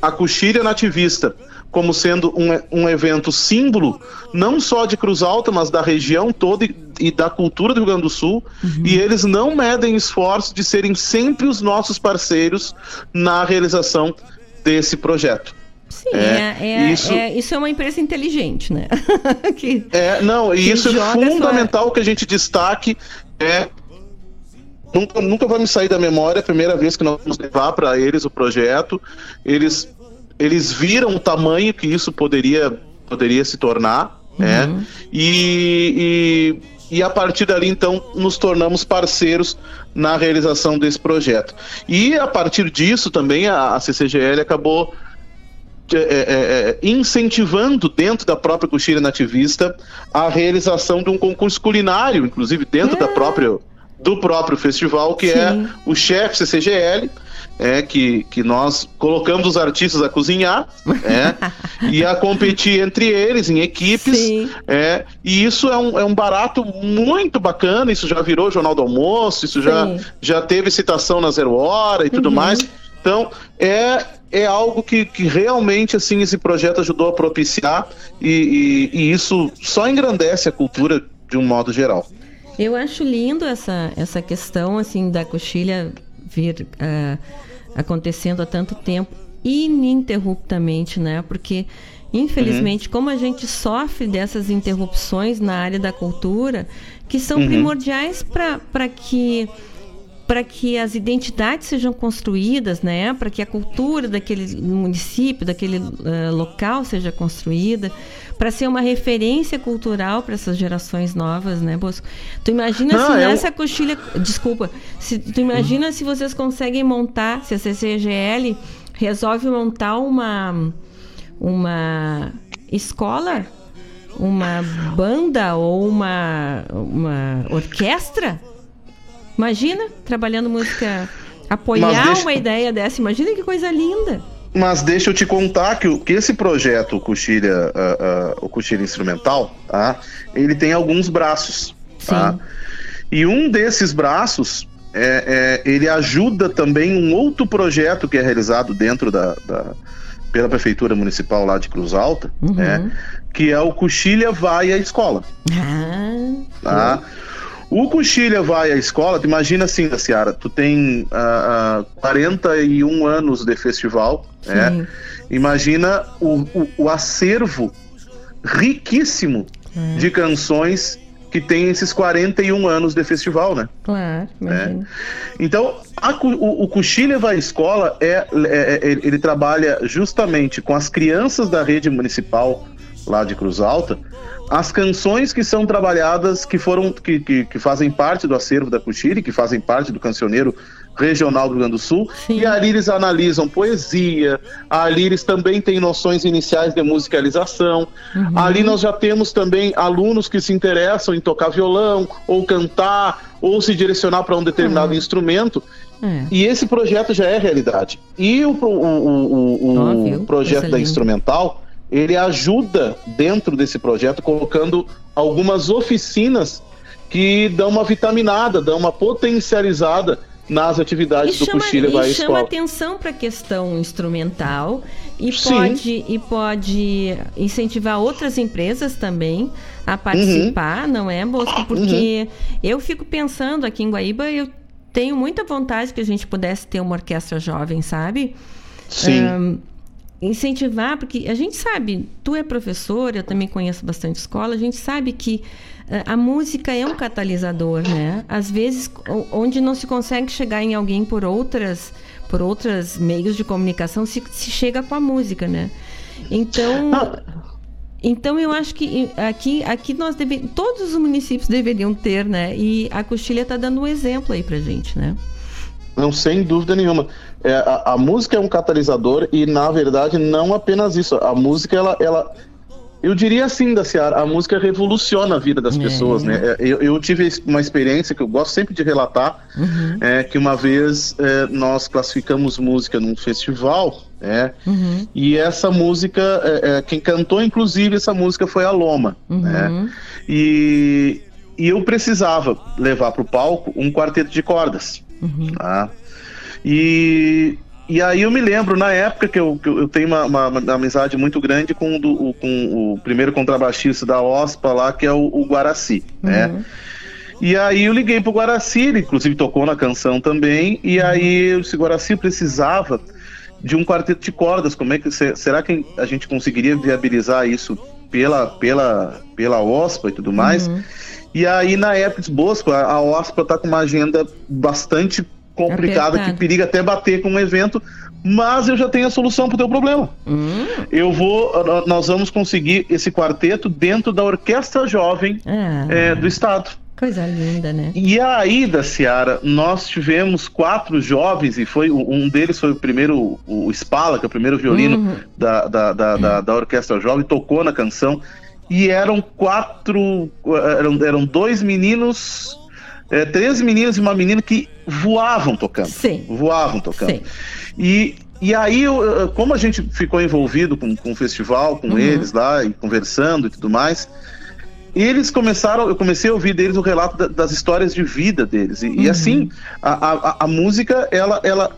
a coxilha nativista como sendo um, um evento símbolo não só de Cruz Alta, mas da região toda e, e da cultura do Rio Grande do Sul. Uhum. E eles não medem esforços de serem sempre os nossos parceiros na realização desse projeto. Sim, é, é, é, isso... É, isso é uma empresa inteligente, né? que, é, não, e isso é fundamental sua... que a gente destaque. É, nunca, nunca vai me sair da memória a primeira vez que nós vamos levar para eles o projeto. Eles, eles viram o tamanho que isso poderia, poderia se tornar. Né? Uhum. E, e, e a partir dali, então, nos tornamos parceiros na realização desse projeto. E a partir disso também a, a CCGL acabou é, é, é, incentivando dentro da própria coxilha nativista a realização de um concurso culinário, inclusive dentro da própria, do próprio festival, que é Sim. é o chefe CCGL, é que, que nós colocamos os artistas a cozinhar é, e a competir entre eles em equipes é, e isso é um, é um barato muito bacana isso já virou jornal do almoço isso já, já teve citação na zero hora e tudo uhum. mais então é é algo que, que realmente assim esse projeto ajudou a propiciar e, e, e isso só engrandece a cultura de um modo geral. Eu acho lindo essa, essa questão assim da coxilha vir uh, acontecendo há tanto tempo ininterruptamente, né? Porque Infelizmente, uhum. como a gente sofre dessas interrupções na área da cultura, que são uhum. primordiais para que para que as identidades sejam construídas, né? Para que a cultura daquele município, daquele uh, local seja construída, para ser uma referência cultural para essas gerações novas, né, Bosco? Tu imagina Não, se nessa eu... coxilha, desculpa, se tu imagina se vocês conseguem montar, se a CCGL resolve montar uma uma escola, uma banda ou uma uma orquestra Imagina trabalhando música, apoiar deixa... uma ideia dessa. Imagina que coisa linda. Mas deixa eu te contar que, que esse projeto, o Coxilha, uh, uh, o Coxilha Instrumental, tá? ele tem alguns braços. Tá? E um desses braços, é, é, ele ajuda também um outro projeto que é realizado dentro da, da pela Prefeitura Municipal lá de Cruz Alta, uhum. né? que é o Coxilha Vai à Escola. Ah, tá? O Coxilha vai à escola, tu imagina assim, Ciara, tu tem uh, uh, 41 anos de festival, né? imagina o, o, o, acervo riquíssimo é. de canções que tem esses 41 anos de festival, né? Claro, É. Então, a, o, o vai à escola, é, é, é, ele trabalha justamente com as crianças da rede municipal lá de Cruz Alta, as canções que são trabalhadas, que foram, que, que, que fazem parte do acervo da Cuxiri, que fazem parte do cancioneiro regional do Rio Grande do Sul, Sim. e ali eles analisam poesia, ali eles também têm noções iniciais de musicalização, uhum. ali nós já temos também alunos que se interessam em tocar violão, ou cantar, ou se direcionar para um determinado uhum. instrumento, é. e esse projeto já é realidade. E o, o, o, o projeto da instrumental ele ajuda dentro desse projeto colocando algumas oficinas que dão uma vitaminada, dão uma potencializada nas atividades e do chama, Coxilha vai Escola. chama atenção para a questão instrumental e pode, e pode incentivar outras empresas também a participar, uhum. não é, Bosco? Porque uhum. eu fico pensando aqui em Guaíba, eu tenho muita vontade que a gente pudesse ter uma orquestra jovem, sabe? Sim. Um, incentivar, porque a gente sabe, tu é professor, eu também conheço bastante escola, a gente sabe que uh, a música é um catalisador, né? Às vezes, onde não se consegue chegar em alguém por outras, por outros meios de comunicação, se, se chega com a música, né? Então, então eu acho que aqui, aqui nós deve, todos os municípios deveriam ter, né? E a Coxilha está dando um exemplo aí pra gente, né? Não, sem dúvida nenhuma. É, a, a, música é um catalisador e, na verdade, não apenas isso. A música, ela, ela eu diria assim, da Ciara, a música revoluciona a vida das é. pessoas, né? É, eu, eu, tive uma experiência que eu gosto sempre de relatar, uhum. é, que uma vez é, nós classificamos música num festival, é, uhum. e essa música, é, é, quem cantou inclusive essa música foi a Loma, uhum. né? E, e eu precisava levar para o palco um quarteto de cordas. Uhum. Tá? E, e aí eu me lembro, na época que eu, que eu tenho uma, uma, uma, amizade muito grande com, do, com o primeiro contrabaixista da OSPA lá, que é o, o Guaraci, né? uhum. né? E aí eu liguei pro Guaraci, ele inclusive tocou na canção também, e uhum. aí o Guaraci precisava de um quarteto de cordas, como é que será que a gente conseguiria viabilizar isso pela pela pela OSPA e tudo mais? Uhum. E aí, na época Bosco, a, a OSPA está com uma agenda bastante complicada, Apertado. que periga até bater com um evento, mas eu já tenho a solução para o teu problema. Hum. Eu vou, nós vamos conseguir esse quarteto dentro da Orquestra Jovem ah. é, do Estado. Coisa linda, né? E aí, da Ciara, nós tivemos quatro jovens, e foi um deles foi o primeiro, o Spala, que é o primeiro violino uhum. da, da, da, da, da Orquestra Jovem, tocou na canção e eram quatro. Eram, eram dois meninos. É, três meninos e uma menina que voavam tocando. Sim. Voavam tocando. Sim. E, e aí, como a gente ficou envolvido com, com o festival, com uhum. eles lá, e conversando e tudo mais, eles começaram, eu comecei a ouvir deles o relato da, das histórias de vida deles. E, uhum. e assim, a, a, a, música, ela, ela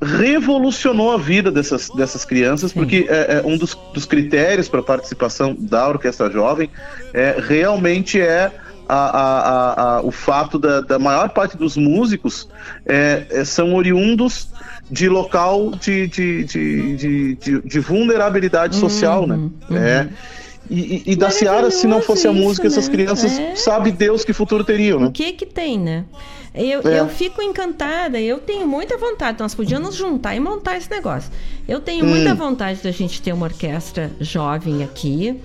revolucionou a vida dessas, dessas crianças, Sim. porque é, é, um dos, dos critérios para participação da Orquestra Jovem é, realmente é a, a, o fato da, da, maior parte dos músicos é, é, são oriundos de local de, de, de, de, de, de vulnerabilidade social, né? É. E, e, e da Seara, se não fosse a isso, música, essas né? crianças, É. sabe Deus que futuro teriam, né? O que que tem, né? Eu, É. eu fico encantada, eu tenho muita vontade. Nós podíamos nos juntar e montar esse negócio. Eu tenho Hum. muita vontade da gente ter uma orquestra jovem aqui,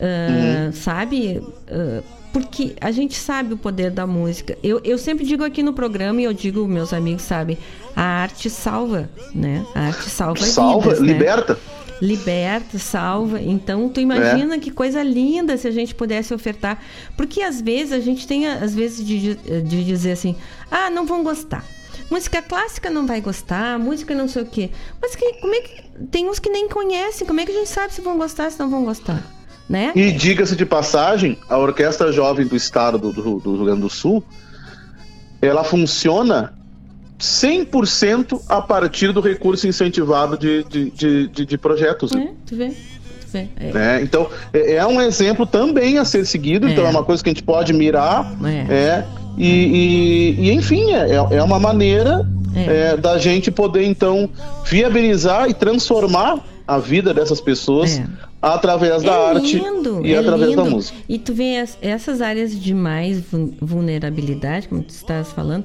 ah, Uhum. sabe? Ah, porque a gente sabe o poder da música. Eu, eu sempre digo aqui no programa, e eu digo, meus amigos sabem, a arte salva, né? A arte salva, Salva, vidas, né? liberta. liberta, salva. Então, tu imagina que coisa linda se a gente pudesse ofertar. Porque às vezes a gente tem, às vezes, de, de dizer assim: ah, não vão gostar. Música clássica não vai gostar, música não sei o quê. Mas que, como é que. Tem uns que nem conhecem, como é que a gente sabe se vão gostar, se não vão gostar? Né? E diga-se de passagem, a Orquestra Jovem do Estado do, do, do Rio Grande do Sul, ela funciona 100% a partir do recurso incentivado de, de, de, de- de projetos. né? É, tu vê? Tu vê. É. né? Então, é, é um exemplo também a ser seguido, então É. é uma coisa que a gente pode mirar, É. é, e, e- e, enfim, é, é uma maneira É. é, da gente poder, então, viabilizar e transformar a vida dessas pessoas através da É arte lindo, e é através da lindo. música. E tu vê es- essas áreas de mais vul- vulnerabilidade, como tu estás falando,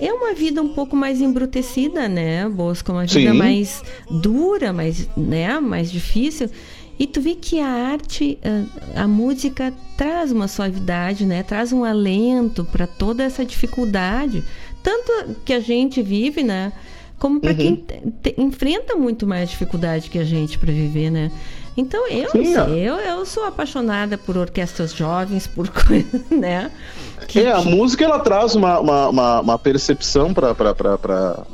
é uma vida um pouco mais embrutecida, né, Bosco? Uma vida Sim. mais dura, mais, né, mais difícil. E tu vê que a arte, a, a música traz uma suavidade, né? Traz um alento para toda essa dificuldade, tanto que a gente vive, né? Como para Uhum. quem te- enfrenta muito mais dificuldade que a gente para viver, né? Então eu, Sim, sei, eu, eu sou apaixonada por orquestras jovens, por coisas, né? É, a música ela traz uma, uma, uma, uma percepção pra-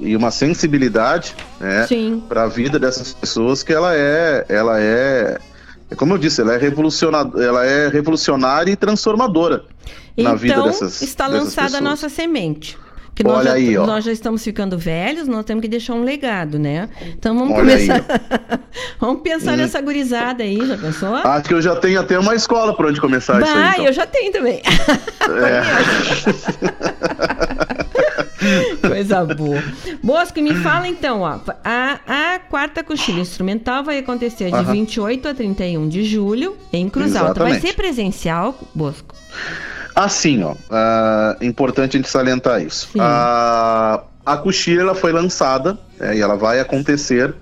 e uma sensibilidade né, para a vida dessas pessoas que ela é, ela é, é como eu disse, ela é revolucionadora, ela é revolucionária e transformadora na vida Então, dessas está dessas lançada a nossa semente. Que nós, Olha já, aí, ó. nós já estamos ficando velhos, nós temos que deixar um legado, né? Então vamos Olha aí, começar. vamos pensar Hum. nessa gurizada aí, já pensou? Acho que eu já tenho até uma escola por onde começar isso aí. Vai, então. eu já tenho também. Coisa boa. Bosco, me fala então, ó. A, a quarta coxilha instrumental vai acontecer de Aham. 28 a 31 de julho em Cruz Alta. Vai ser presencial, Bosco? Assim, ó, ah, importante a gente salientar isso. A, a coxilha ela foi lançada é, e ela vai acontecer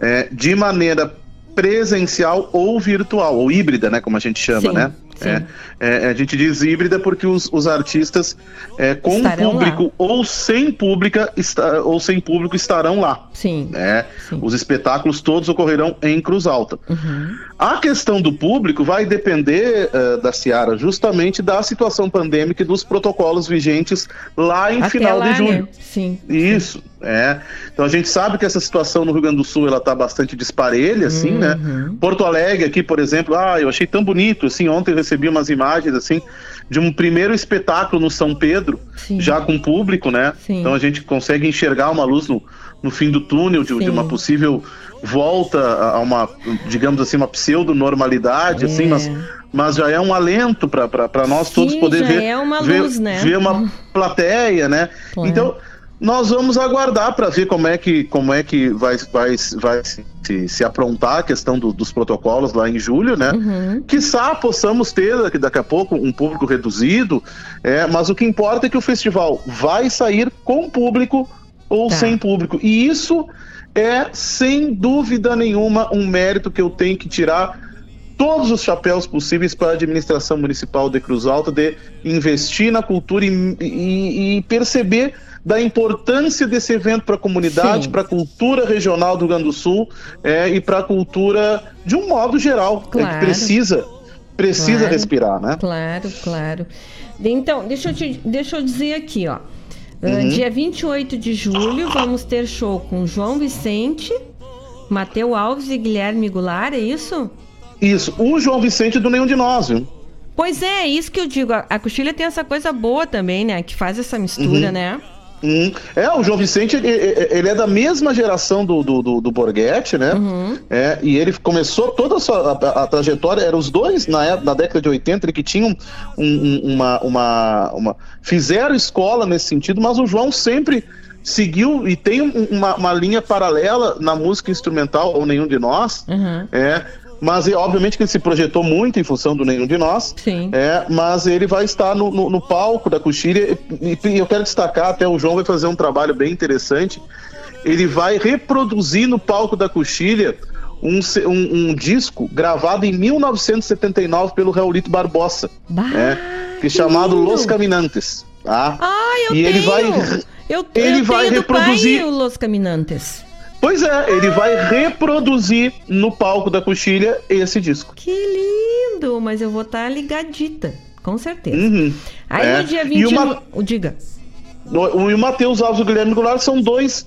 é, de maneira presencial ou virtual, ou híbrida, né, como a gente chama, Sim, né? sim. É, é, a gente diz híbrida porque os, os artistas é, com Estarão público ou sem pública está, ou sem público estarão lá. Sim. né? Os espetáculos todos ocorrerão em Cruz Alta. Uhum. A questão do público vai depender eh, da Ciara justamente da situação pandêmica e dos protocolos vigentes lá em Até final lá, de julho. né? Sim. Isso, é. Então a gente sabe que essa situação no Rio Grande do Sul ela tá bastante disparelha, assim, né? Uhum. Porto Alegre aqui, por exemplo, ah, eu achei tão bonito, assim, ontem recebi umas imagens, assim, de um primeiro espetáculo no São Pedro, Sim. já com público, né? Sim. Então a gente consegue enxergar uma luz no, no fim do túnel de, de uma possível volta a uma, digamos assim, uma pseudo-normalidade, assim, É. mas, mas já é um alento para nós todos Sim, poder já ver, é uma ver, luz, né? ver uma plateia, né? Claro. Então, nós vamos aguardar para ver como é que, como é que vai, vai, vai se, se, aprontar a questão do- dos protocolos lá em julho, né? Uhum. Quiçá possamos ter daqui, daqui a pouco um público reduzido, é, mas o que importa é que o festival vai sair com público ou Tá. sem público. E isso é, sem dúvida nenhuma, um mérito que eu tenho que tirar todos os chapéus possíveis para a administração municipal de Cruz Alta de investir na cultura e, e- e perceber da importância desse evento para a comunidade, para a cultura regional do Rio Grande do Sul é, e para a cultura de um modo geral, é, Claro. que precisa precisa Claro. respirar, né? Claro, claro. Então, deixa eu, te- deixa eu dizer aqui, ó. Uh, Uhum. Dia 28 de julho, vamos ter show com João Vicente, Mateu Alves e Guilherme Goulart, é isso? Isso. O João Vicente do Nenhum de Nós, viu? Pois é, é isso que eu digo. A, a coxilha tem essa coisa boa também, né? Que faz essa mistura, Uhum. né? Hum. É, o João Vicente, ele, é da mesma geração do, do, do, do Borghetti, né? Uhum. É, e ele começou toda a, sua, a, a trajetória, eram os dois na, época- na década de 80, ele que tinham um- um- uma, uma, uma. Fizeram escola nesse sentido, mas o João sempre seguiu e tem uma, uma linha paralela na música instrumental, ou nenhum de nós, Uhum. é, mas obviamente que ele se projetou muito em função do nenhum de nós. Sim. É, mas ele vai estar no, no- no palco da Coxilha e, e eu quero destacar, até o João vai fazer um trabalho bem interessante. Ele vai reproduzir no palco da Coxilha um, um- um disco gravado em 1979 pelo Raulito Barbosa, é, que é chamado lindo. Los Caminantes. Tá? Ah, eu e tenho. ele vai eu, ele eu vai tenho reproduzir pai Los Caminantes. Pois é, ele vai reproduzir no palco da Coxilha esse disco. Que lindo, mas eu vou estar ligadita, com certeza. Uhum. Aí É. no dia E 20, uma- o diga. O, o Matheus Alves e o Guilherme Goulart são dois,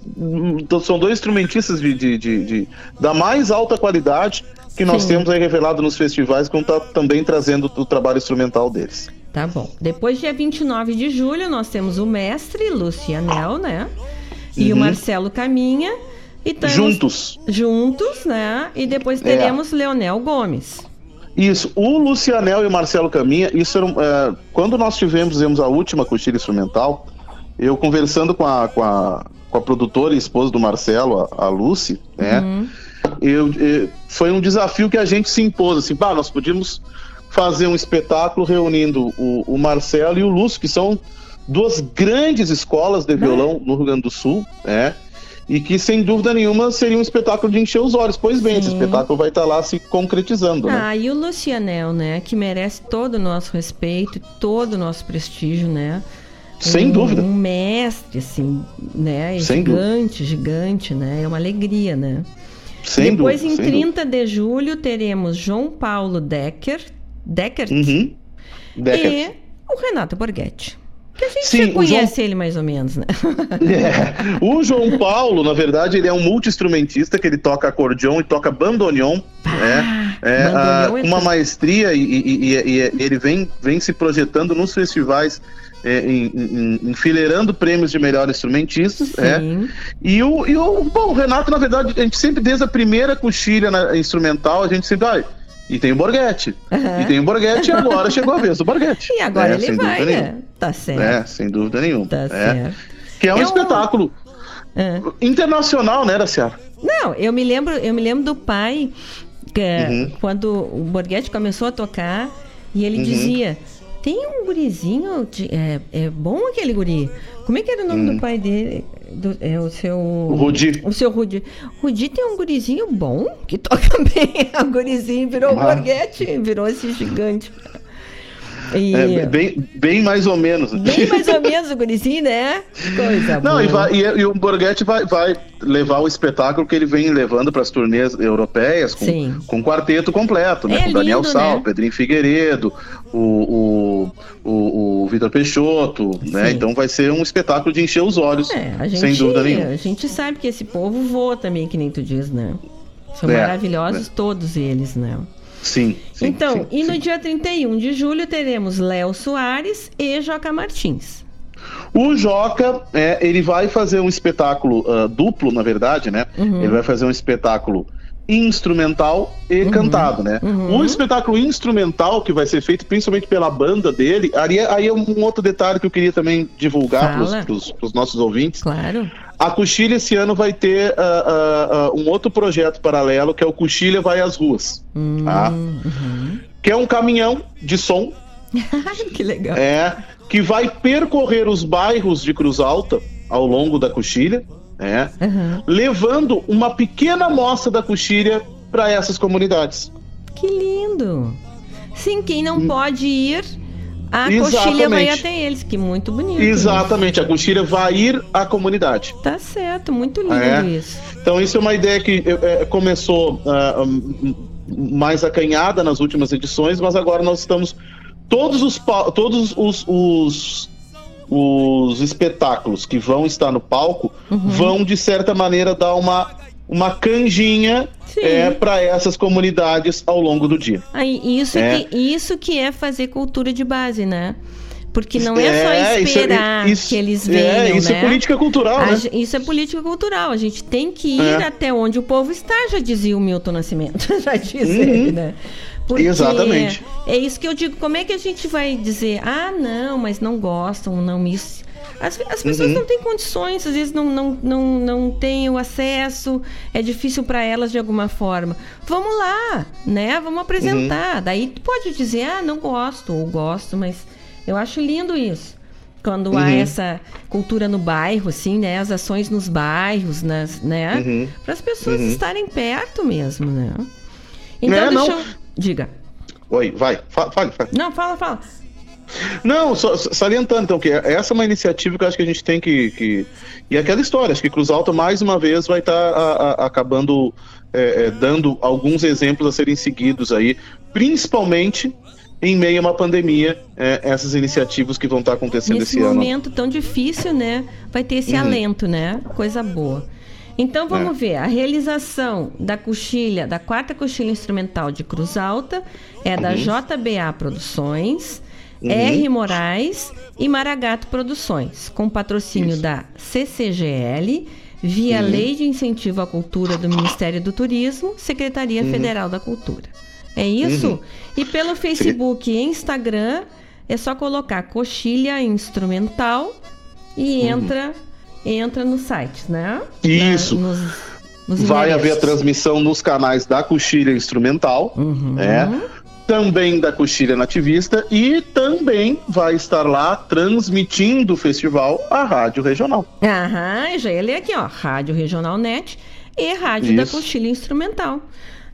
são dois instrumentistas de, de- de- de- da mais alta qualidade que nós Sim. temos aí revelado nos festivais, como tá também trazendo o trabalho instrumental deles. Tá bom. Depois, dia 29 de julho, nós temos o mestre Lucianel, né? E o Uhum. Marcelo Caminha. Temos- Juntos. Juntos, né? E depois É. teremos Leonel Gomes. Isso, o Lucianel e o Marcelo Caminha, isso era, é, quando nós tivemos, fizemos a última coxilha instrumental, eu conversando com a, com a, com a produtora e esposa do Marcelo, a, a Lucy, né? Uhum. eu, eu- foi um desafio que a gente se impôs, assim, bah, nós podíamos fazer um espetáculo reunindo o, o Marcelo e o Lúcio, que são duas grandes escolas de violão no Rio Grande do Sul, né? E que, sem dúvida nenhuma, seria um espetáculo de encher os olhos. Pois bem, esse Sim. espetáculo vai estar lá se concretizando, né? Ah, e o Lucianel, né? Que merece todo o nosso respeito, e todo o nosso prestígio, né? Sem um, dúvida. Um mestre, assim, né? Sem gigante, gigante, né? É uma alegria, né? Sem Depois, dúvida, em sem 30 de julho, teremos João Paulo Decker, Deckert Uhum. Deckert. e o Renato Borghetti. Que a gente Sim, conhece ele mais ou menos, né? É. O João Paulo, na verdade, ele é um multi-instrumentista que ele toca acordeon e toca bandoneon, né? É, ah, é com uma maestria e, e- e- e ele vem, vem se projetando nos festivais, é, em- em- enfileirando prêmios de melhor instrumentista. É. E, o, e o, bom, o Renato, na verdade, a gente sempre, desde a primeira coxilha na- instrumental, a gente sempre. ai, e tem o Borghetti. Aham. E tem o Borghetti, e agora chegou a vez do Borghetti. E agora É, ele vai, né? Tá certo. É, sem dúvida nenhuma. Tá É. certo. Que é um É espetáculo internacional, né, Daciara? Não, eu me lembro, eu me lembro do pai que, Uhum. quando o Borghetti começou a tocar e ele Uhum. dizia: tem um gurizinho, de- é, é bom aquele guri. Como é que era o nome do pai dele? Do- é o seu. O Rudi. O seu Rudi. Rudi tem um gurizinho bom que toca bem. O gurizinho virou Ah. Borghetti, virou esse gigante. E, É, bem, bem mais ou menos. bem mais ou menos o gurizinho, né? Coisa Não, e, vai- e- e o Borghetti vai, vai levar o espetáculo que ele vem levando para as turnês europeias com, Sim. com quarteto completo, né? É com Daniel lindo, Sal, né? Pedrinho Figueiredo, o, o, o, o Vitor Peixoto, né? Sim. Então vai ser um espetáculo de encher os olhos, É, gente, sem dúvida nenhuma. A gente sabe que esse povo voa também, que nem tu diz, né? São É, maravilhosos todos eles, né? Sim. sim, então, sim, e no sim. dia 31 de julho teremos Léo Soares e Joca Martins. O Joca, é, ele vai fazer um espetáculo ah, duplo, na verdade, né? Uhum. Ele vai fazer um espetáculo instrumental e cantado, né? Uhum. O espetáculo instrumental que vai ser feito principalmente pela banda dele, aí, é- aí é um outro detalhe que eu queria também divulgar para os nossos ouvintes. Claro. A Coxilha esse ano vai ter ah, ah, ah, um outro projeto paralelo que é o Coxilha Vai às Ruas, tá? Uhum. que é um caminhão de som que legal. é, que vai percorrer os bairros de Cruz Alta ao longo da coxilha, é, Uhum. levando uma pequena amostra da coxilha para essas comunidades. Que lindo! Sim, quem não pode ir, a. Exatamente. coxilha vai até eles, que muito bonito. Exatamente, a coxilha vai ir à comunidade. Tá certo, muito lindo É. isso. Então isso é uma ideia que é, começou hum, mais acanhada nas últimas edições, mas agora nós estamos todos os todos os, os os espetáculos que vão estar no palco Uhum. vão de certa maneira dar uma uma canjinha é, para essas comunidades ao longo do dia. Aí, isso, É. que, isso que é fazer cultura de base, né? Porque não é, É, só isso é- esperar isso- que eles é, venham, isso é né? política cultural, A né? Isso é política cultural. A gente tem que ir É. até onde o povo está, já dizia o Milton Nascimento. já diz Uhum. ele, né? Exatamente. É isso que eu digo. Como é que a gente vai dizer, ah, não, mas não gostam, não isso. As, as pessoas Uhum. não têm condições, às vezes não, não, não, não têm o acesso, é difícil para elas de alguma forma. Vamos lá, né? Vamos apresentar. Daí tu pode dizer, ah, não gosto, ou gosto, mas eu acho lindo isso. Quando há Uhum. essa cultura no bairro, assim, né? As ações nos bairros, nas, né? Uhum. Para as pessoas Uhum. estarem perto mesmo, né? Então, Né, deixa não. eu... Diga. Oi, vai, fa- fale, fale. Não, fala, fala. Não, só, salientando, então, que essa é uma iniciativa que eu acho que a gente tem que. que... E aquela história, acho que Cruz Alta, mais uma vez, vai estar acabando é, é, dando alguns exemplos a serem seguidos aí, principalmente em meio a uma pandemia, é, essas iniciativas que vão estar acontecendo Nesse esse ano. momento tão difícil, né? Vai ter esse Uhum. alento, né? Coisa boa. Então vamos É. ver, a realização da coxilha, da quarta coxilha instrumental de Cruz Alta é da Uhum. JBA Produções, Uhum. R Moraes e Maragato Produções, com patrocínio da CCGL, via Uhum. Lei de Incentivo à Cultura do Ministério do Turismo, Secretaria Uhum. Federal da Cultura. É isso? Uhum. E pelo Facebook e Instagram é só colocar coxilha instrumental e Uhum. entra entra nos sites, né? Isso. Na- nos, nos Vai haver a transmissão nos canais da Coxilha Instrumental, Uhum. né? Também da Coxilha Nativista e também vai estar lá transmitindo o festival a Rádio Regional. Aham, já ia ler aqui, ó. Rádio Regional Net e Rádio da Isso. Coxilha Instrumental.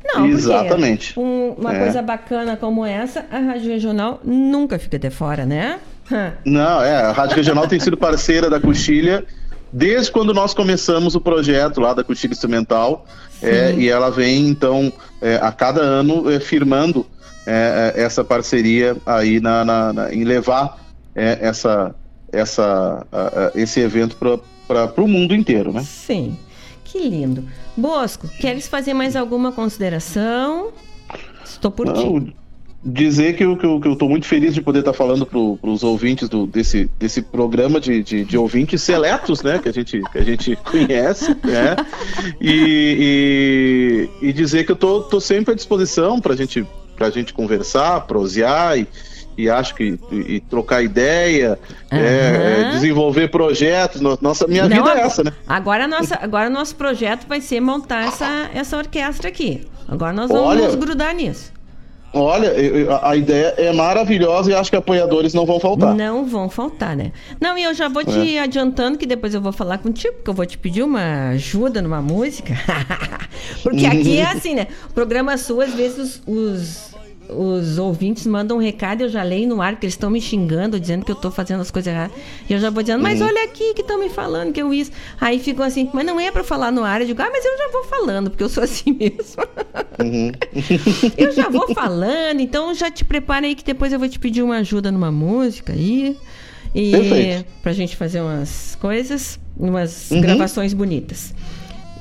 Não, Exatamente. porque um- uma É. coisa bacana como essa, a Rádio Regional nunca fica de fora, né? Não, é, a Rádio Regional tem sido parceira da Coxilha desde quando nós começamos o projeto lá da Coxilha Instrumental, é, e ela vem, então, é, a cada ano é, firmando é, é, essa parceria aí na, na- na- em levar é, essa, essa, a- a- esse evento para o mundo inteiro, né? Sim. Que lindo. Bosco, queres fazer mais alguma consideração? Estou por ti. Não, dizer que eu, que, eu, que eu muito feliz de poder estar falando para os ouvintes do, desse, desse programa de, de, de ouvintes seletos, né? Que a gente, que a gente conhece, né? E, e, e dizer que eu tô, tô sempre à disposição para gente, a gente conversar, prosear e, e acho que e, e trocar ideia, é, é, desenvolver projetos. No- Nossa, minha Não, vida é essa, né? Agora, nossa, agora o nosso projeto vai ser montar essa, essa orquestra aqui. Agora nós vamos Olha- nos grudar nisso. Olha, a, ideia é maravilhosa e acho que apoiadores não vão faltar. Não vão faltar, né? Não, e eu já vou te É. adiantando que depois eu vou falar contigo, porque eu vou te pedir uma ajuda numa música. porque aqui é assim, né? O programa Sul, às vezes os, os, os ouvintes mandam um recado, eu já leio no ar, que eles estão me xingando, dizendo que eu tô fazendo as coisas erradas. E eu já vou dizendo, mas Uhum. olha aqui que estão me falando que eu isso. Aí ficam assim, mas não é pra falar no ar. Eu digo, ah, mas eu já vou falando, porque eu sou assim mesmo. Uhum. Eu já vou falando, então já te prepara aí que depois eu vou te pedir uma ajuda numa música aí. E Perfeito. pra gente fazer umas coisas, umas Uhum. gravações bonitas.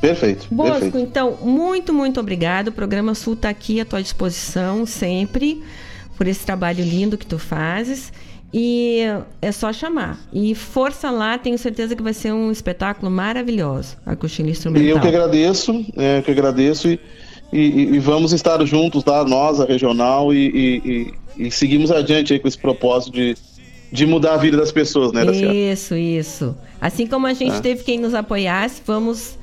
Perfeito, Bosco, perfeito. então, muito, muito obrigado. O programa Sul está aqui à tua disposição sempre por esse trabalho lindo que tu fazes. E é só chamar. E força lá, tenho certeza que vai ser um espetáculo maravilhoso. A coxilha E instrumental. eu que agradeço, é, que agradeço e, e- e vamos estar juntos, tá? Nós, a regional, e, e- e- e seguimos adiante aí com esse propósito de, de mudar a vida das pessoas, né, Daciara? Isso, isso. Assim como a gente É. teve quem nos apoiasse, vamos,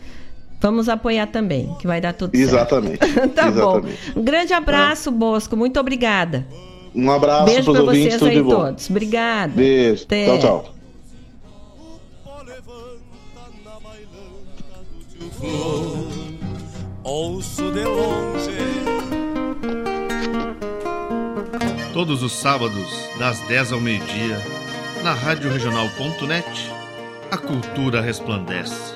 vamos apoiar também, que vai dar tudo Exatamente. certo. tá exatamente. bom. Um grande abraço, Bosco. Muito obrigada. Um abraço Beijo para os pra ouvintes, vocês aí todos. Obrigada. Beijo. Até. Tchau, tchau. Ouço de longe Todos os sábados, das 10 ao meio-dia, na Rádio Regional.net, a cultura resplandece,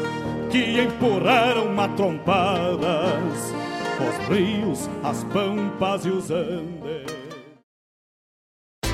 que empurraram matrompadas os rios, as pampas e os andes.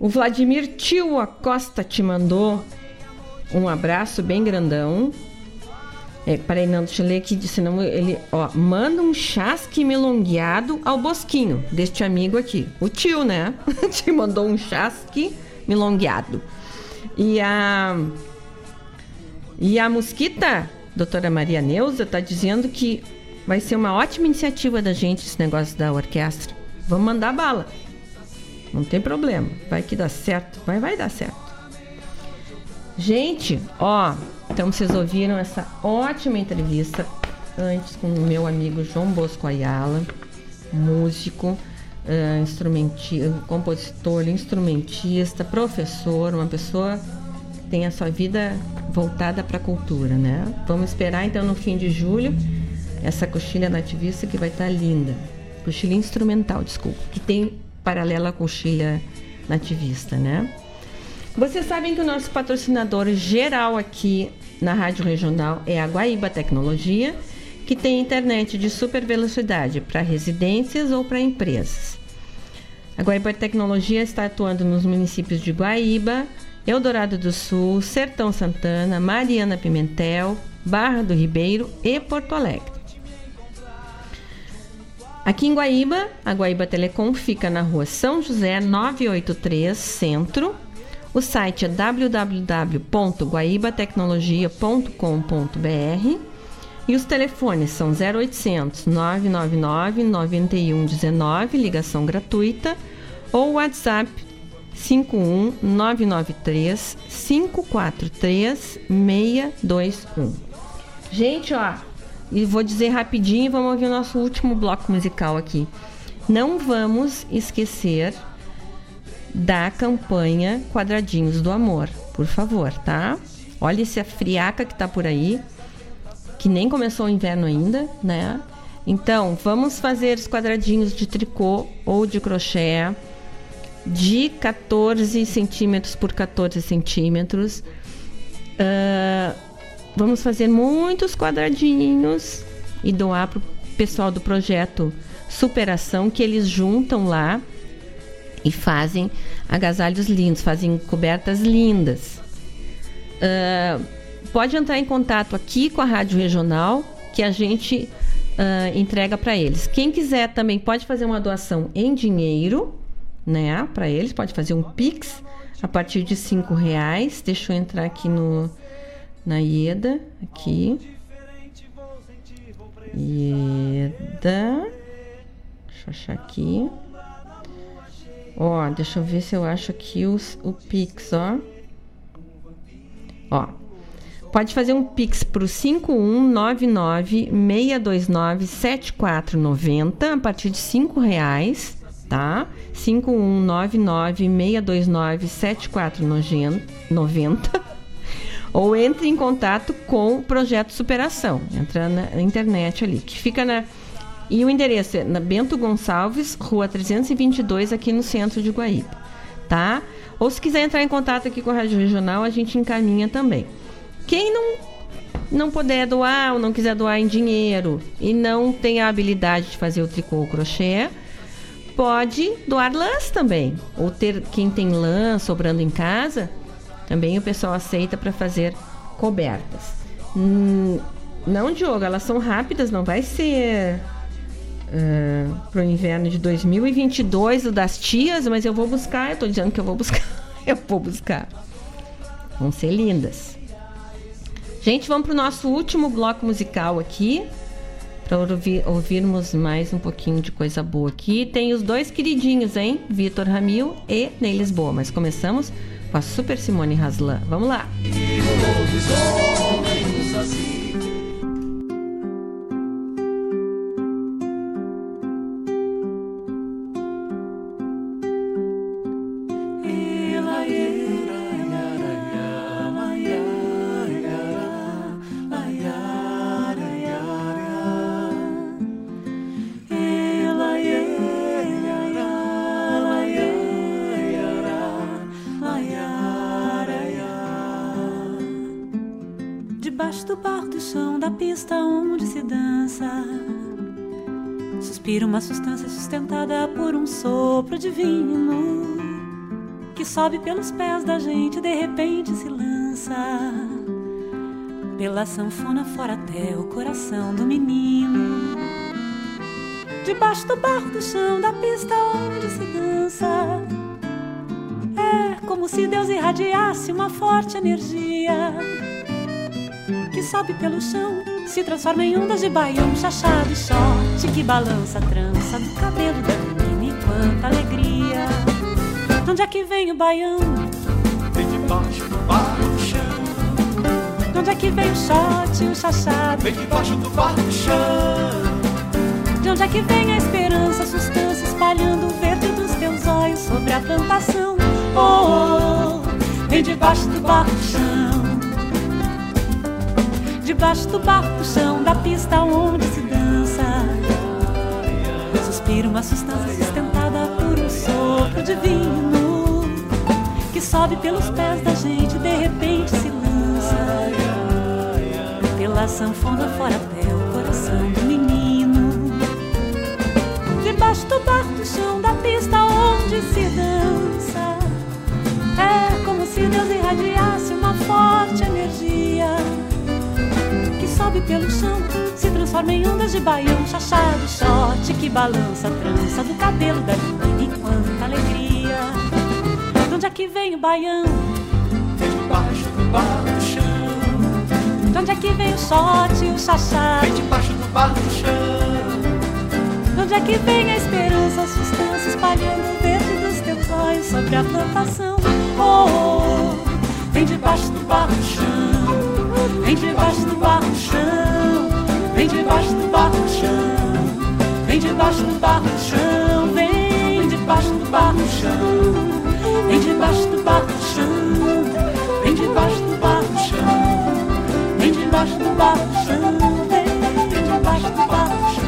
O Vladimir Tio Acosta te mandou um abraço bem grandão. É, peraí, não, deixa eu ler aqui, senão ele, ó, manda um chasque milongueado ao Bosquinho, deste amigo aqui. O tio, né? te mandou um chasque milongueado. E a. E a Mosquita, doutora Maria Neuza, tá dizendo que vai ser uma ótima iniciativa da gente esse negócio da orquestra. Vamos mandar bala. Não tem problema. Vai que dá certo. Vai, vai dar certo. Gente, ó, então vocês ouviram essa ótima entrevista antes com o meu amigo João Bosco Ayala, músico, uh, instrumentista, compositor, instrumentista, professor, uma pessoa que tem a sua vida voltada para a cultura, né? Vamos esperar então no fim de julho essa coxilha nativista que vai estar tá linda. Coxilha instrumental, desculpa, que tem paralela à coxilha nativista, né? Vocês sabem que o nosso patrocinador geral aqui na Rádio Regional é a Guaíba Tecnologia, que tem internet de super velocidade para residências ou para empresas. A Guaíba Tecnologia está atuando nos municípios de Guaíba, Eldorado do Sul, Sertão Santana, Mariana Pimentel, Barra do Ribeiro e Porto Alegre. Aqui em Guaíba, a Guaíba Telecom fica na rua São José 983 Centro. O site é www.guaibatecnologia.com.br e os telefones são 0800 999 9119, ligação gratuita, ou WhatsApp 51 993 543 621. Gente, ó, e vou dizer rapidinho e vamos ouvir o nosso último bloco musical aqui. Não vamos esquecer da campanha Quadradinhos do Amor, por favor, tá? Olha essa friaca que tá por aí, que nem começou o inverno ainda, né? Então, vamos fazer os quadradinhos de tricô ou de crochê de 14 centímetros por 14 centímetros. Uh, Vamos fazer muitos quadradinhos e doar para o pessoal do projeto Superação, que eles juntam lá e fazem agasalhos lindos, fazem cobertas lindas. Uh, pode entrar em contato aqui com a Rádio Regional, que a gente uh, entrega para eles. Quem quiser também pode fazer uma doação em dinheiro, né? Para eles, pode fazer um Pix a partir de cinco reais. Deixa eu entrar aqui no na Ieda, aqui. Ieda. Deixa eu achar aqui. Ó, deixa eu ver se eu acho aqui os, o Pix, ó. Ó. Pode fazer um Pix pro 5199-629-7490 a partir de cinco reais, tá? 5199-629-7490 ou entre em contato com o projeto Superação. Entra na internet ali, que fica na. E o endereço é na Bento Gonçalves, rua 322, aqui no centro de Guaíba. tá? Ou se quiser entrar em contato aqui com a Rádio Regional, a gente encaminha também. Quem não não puder doar ou não quiser doar em dinheiro e não tem a habilidade de fazer o tricô ou crochê, pode doar lãs também. Ou ter quem tem lã sobrando em casa, também o pessoal aceita para fazer cobertas. Hum, não, Diogo, elas são rápidas, não vai ser uh, o inverno de 2022 o das tias, mas eu vou buscar, eu tô dizendo que eu vou buscar. eu vou buscar. Vão ser lindas. Gente, vamos para o nosso último bloco musical aqui. Para ouvir, ouvirmos mais um pouquinho de coisa boa aqui. Tem os dois queridinhos, hein? Vitor Ramil e Ney Lisboa. Mas começamos com a Super Simone Haslan. Vamos lá! Suspira uma substância sustentada por um sopro divino que sobe pelos pés da gente, de repente se lança pela sanfona fora até o coração do menino. Debaixo do barro do chão da pista onde se dança. É como se Deus irradiasse uma forte energia que sobe pelo chão se transforma em ondas de baião, chachado e short que balança a trança do cabelo da menina e quanta alegria. De onde é que vem o baião? Vem de baixo do chão. De onde é que vem o shot e o chachado? Vem de baixo do chão. De onde é que vem a esperança, a sustância espalhando o verde dos teus olhos sobre a plantação? Oh, oh, oh. vem debaixo do barro do chão debaixo do barro do chão da pista onde se dança. Suspira uma substância sustentada por um sopro divino que sobe pelos pés da gente, de repente se lança pela sanfona fora até o coração do menino. Debaixo do barro do chão da pista onde se dança. É como se Deus irradiasse sobe pelo chão, se transforma em ondas de baião, chachado, shot que balança a trança do cabelo da menina e quanta alegria. De onde é que vem o baião? Vem de baixo do barro do chão. De onde é que vem o shot e o chachado? Vem de baixo do barro do chão. De onde é que vem a esperança, a substância espalhando o verde dos teus olhos sobre a plantação? Oh, oh, oh. vem debaixo do barro do chão. Vem debaixo do barro chão, vem debaixo do barro chão, vem debaixo do barro chão, vem debaixo do barro chão, vem debaixo do barro chão, vem debaixo do barro chão, vem debaixo do barro chão, vem debaixo do barro chão.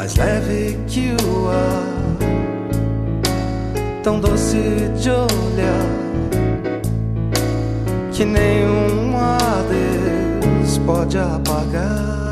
mais leve que o ar, tão doce de olhar que nenhum adeus pode apagar.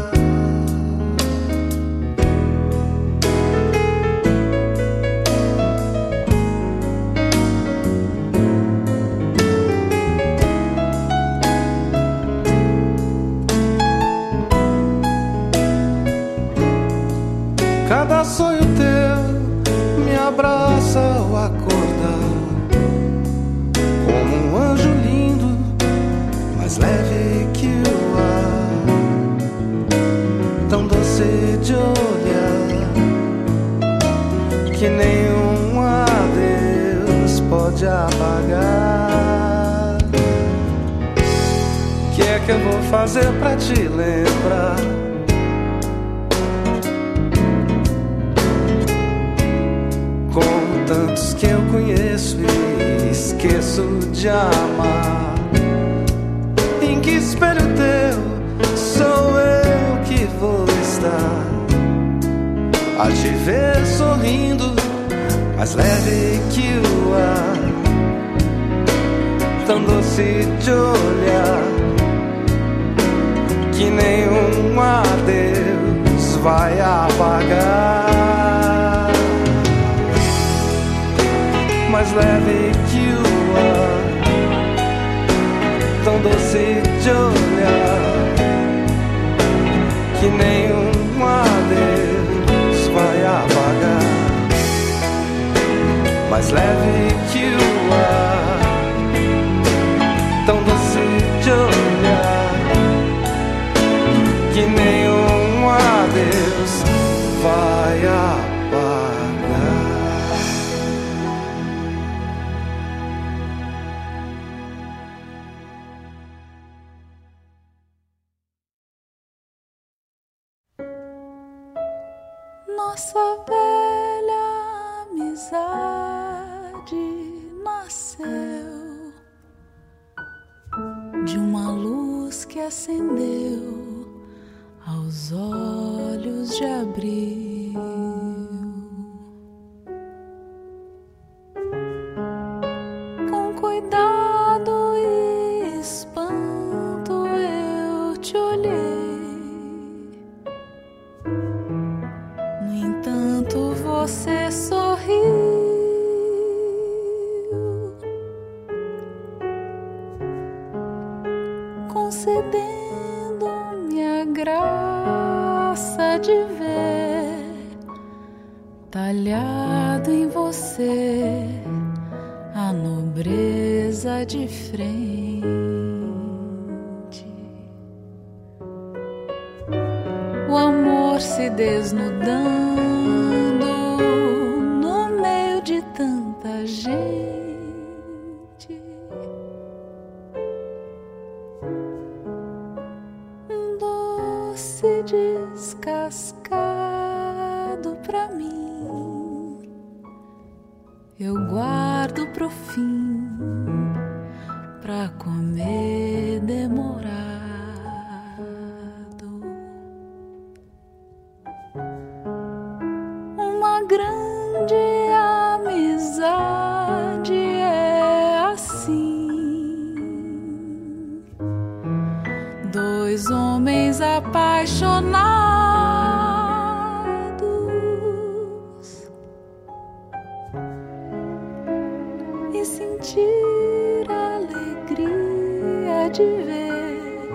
de ver,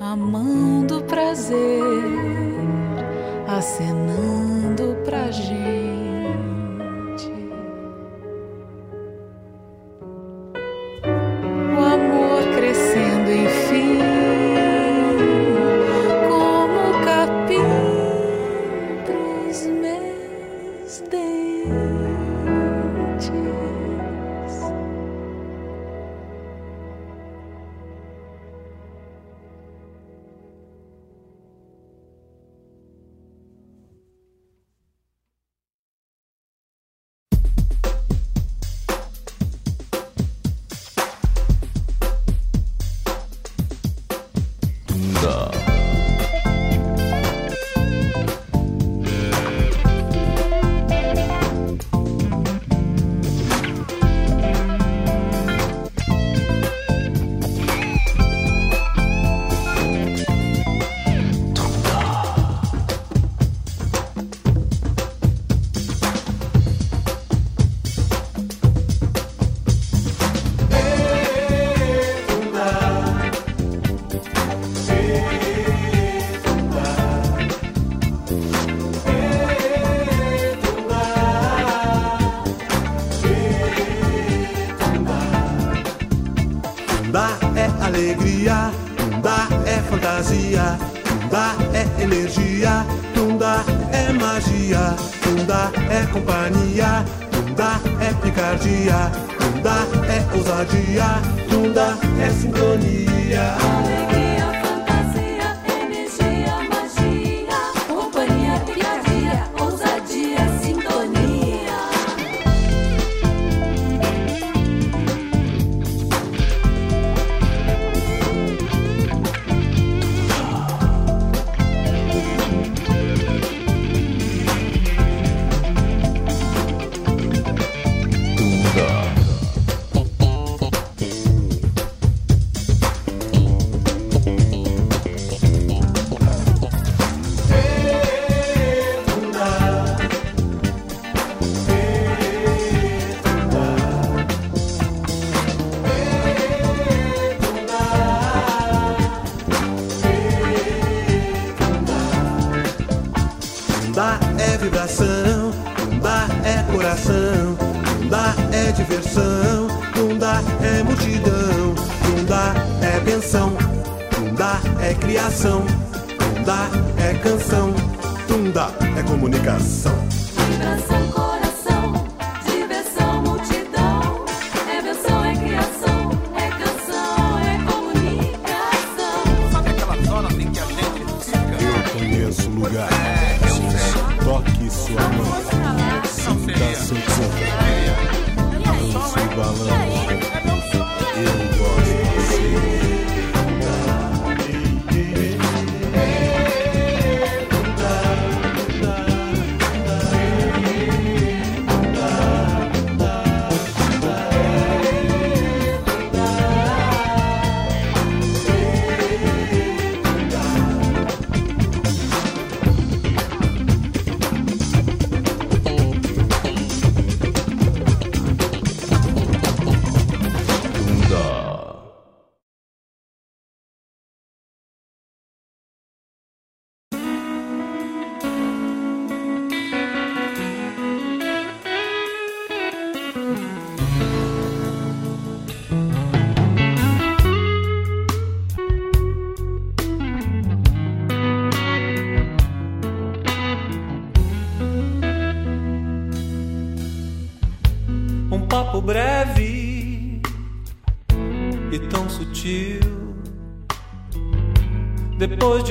amando do prazer, acenando pra gente.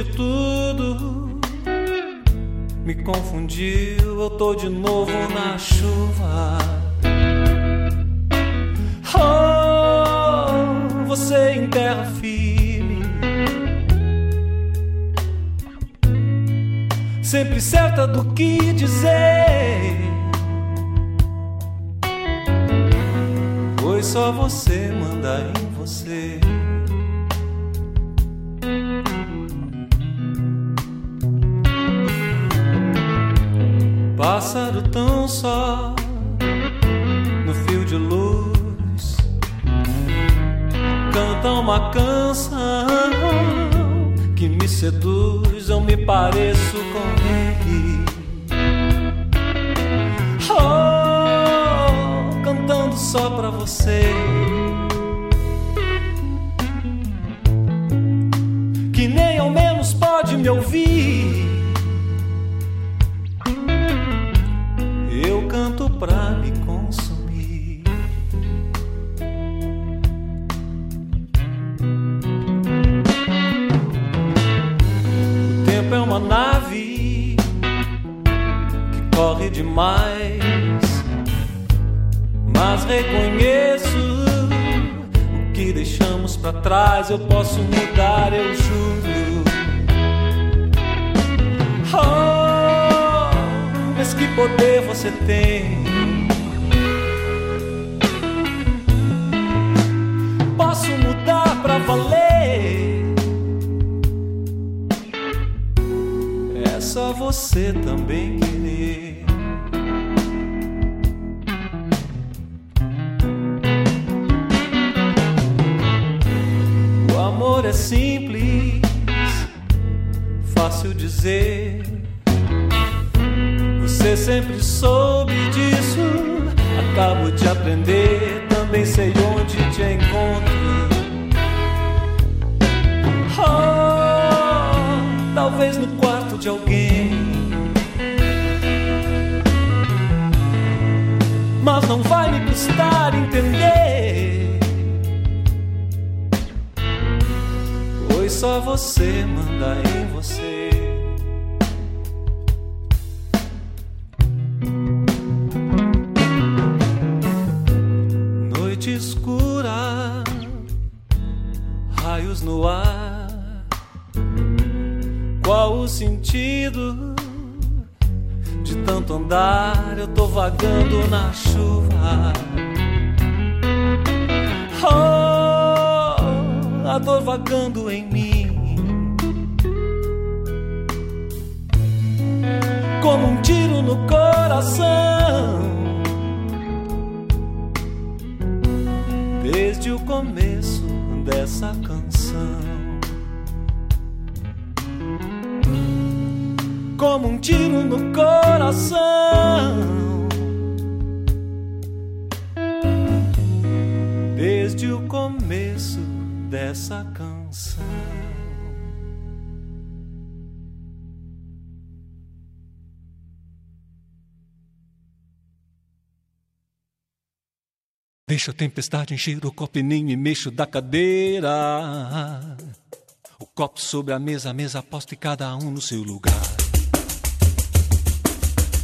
Tudo, me confundiu. Eu tô de novo na chuva. Oh, você em terra firme, sempre certa do que dizer. Foi só você dessa canção. Deixa a tempestade encher o copo e nem me mexo da cadeira. O copo sobre a mesa, a mesa posta e cada um no seu lugar.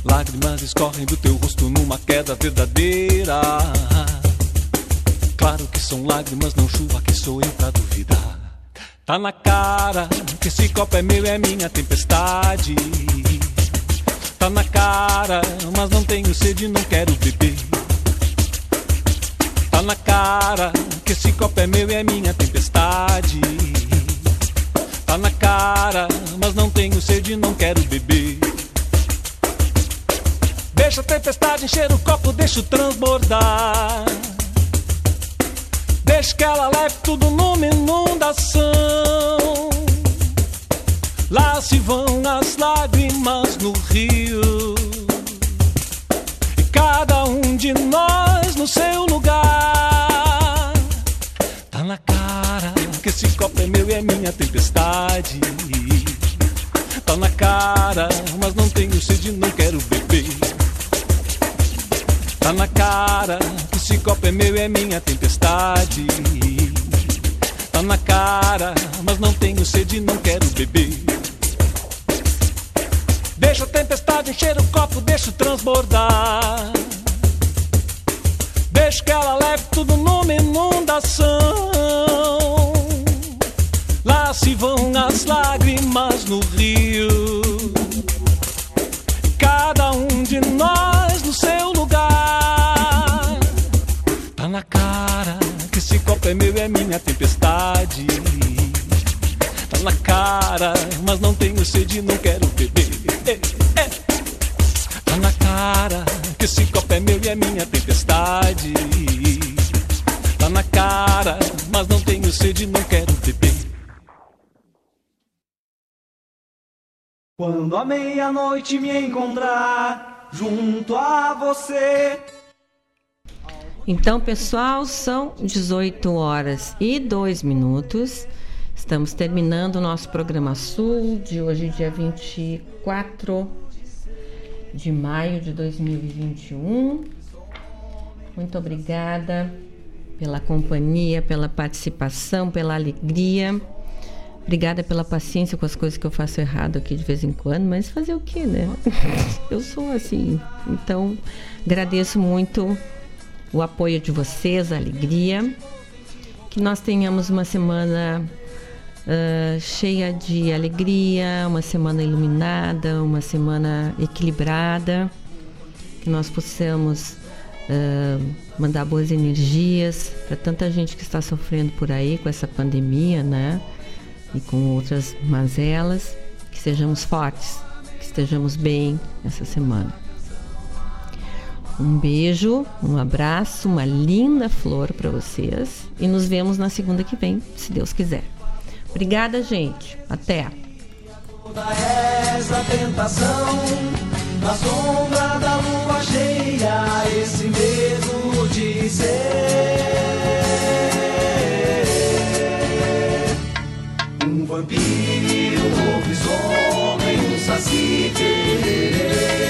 Lágrimas escorrem do teu rosto numa queda verdadeira. Claro que são lágrimas, não chuva, que sou eu pra duvidar. Tá na cara que esse copo é meu, é minha tempestade. Tá na cara, mas não tenho sede, não quero beber. Tá na cara que esse copo é meu é minha tempestade. Tá na cara, mas não tenho sede, não quero beber. Deixa a tempestade encher o copo, deixa o transbordar. Deixa que ela leve tudo numa inundação. Lá se vão as lágrimas no rio. E cada um de nós no seu lugar. Tá na cara que esse copo é meu e é minha tempestade. Tá na cara, mas não tenho sede, não quero beber. Tá na cara que esse copo é meu e é minha tempestade. Tá na cara, mas não tenho sede, não quero beber. Deixa a tempestade encher o copo, deixa transbordar. Deixa que ela leve tudo numa inundação. Lá se vão as lágrimas no rio. Cada um de nós no seu lugar. Copo é meu é minha tempestade. Tá na cara, mas não tenho sede, não quero beber. Ei, ei. Tá na cara que esse copo é meu e é minha tempestade. Tá na cara, mas não tenho sede, não quero beber. Quando a meia-noite me encontrar junto a você. Então, pessoal, são 18 horas e 2 minutos. Estamos terminando o nosso programa Sul de hoje, dia 24 de maio de 2021. Muito obrigada pela companhia, pela participação, pela alegria. Obrigada pela paciência com as coisas que eu faço errado aqui de vez em quando, mas fazer o que, né? Eu sou assim. Então, agradeço muito o apoio de vocês, a alegria. Que nós tenhamos uma semana uh, cheia de alegria, uma semana iluminada, uma semana equilibrada. Que nós possamos uh, mandar boas energias para tanta gente que está sofrendo por aí com essa pandemia, né? E com outras mazelas. Que sejamos fortes, que estejamos bem essa semana. Um beijo, um abraço, uma linda flor para vocês e nos vemos na segunda que vem, se Deus quiser. Obrigada, gente. Até. Essa tentação na sombra da lua cheia, esse medo de ser um vampiro, um lobisomem, um saci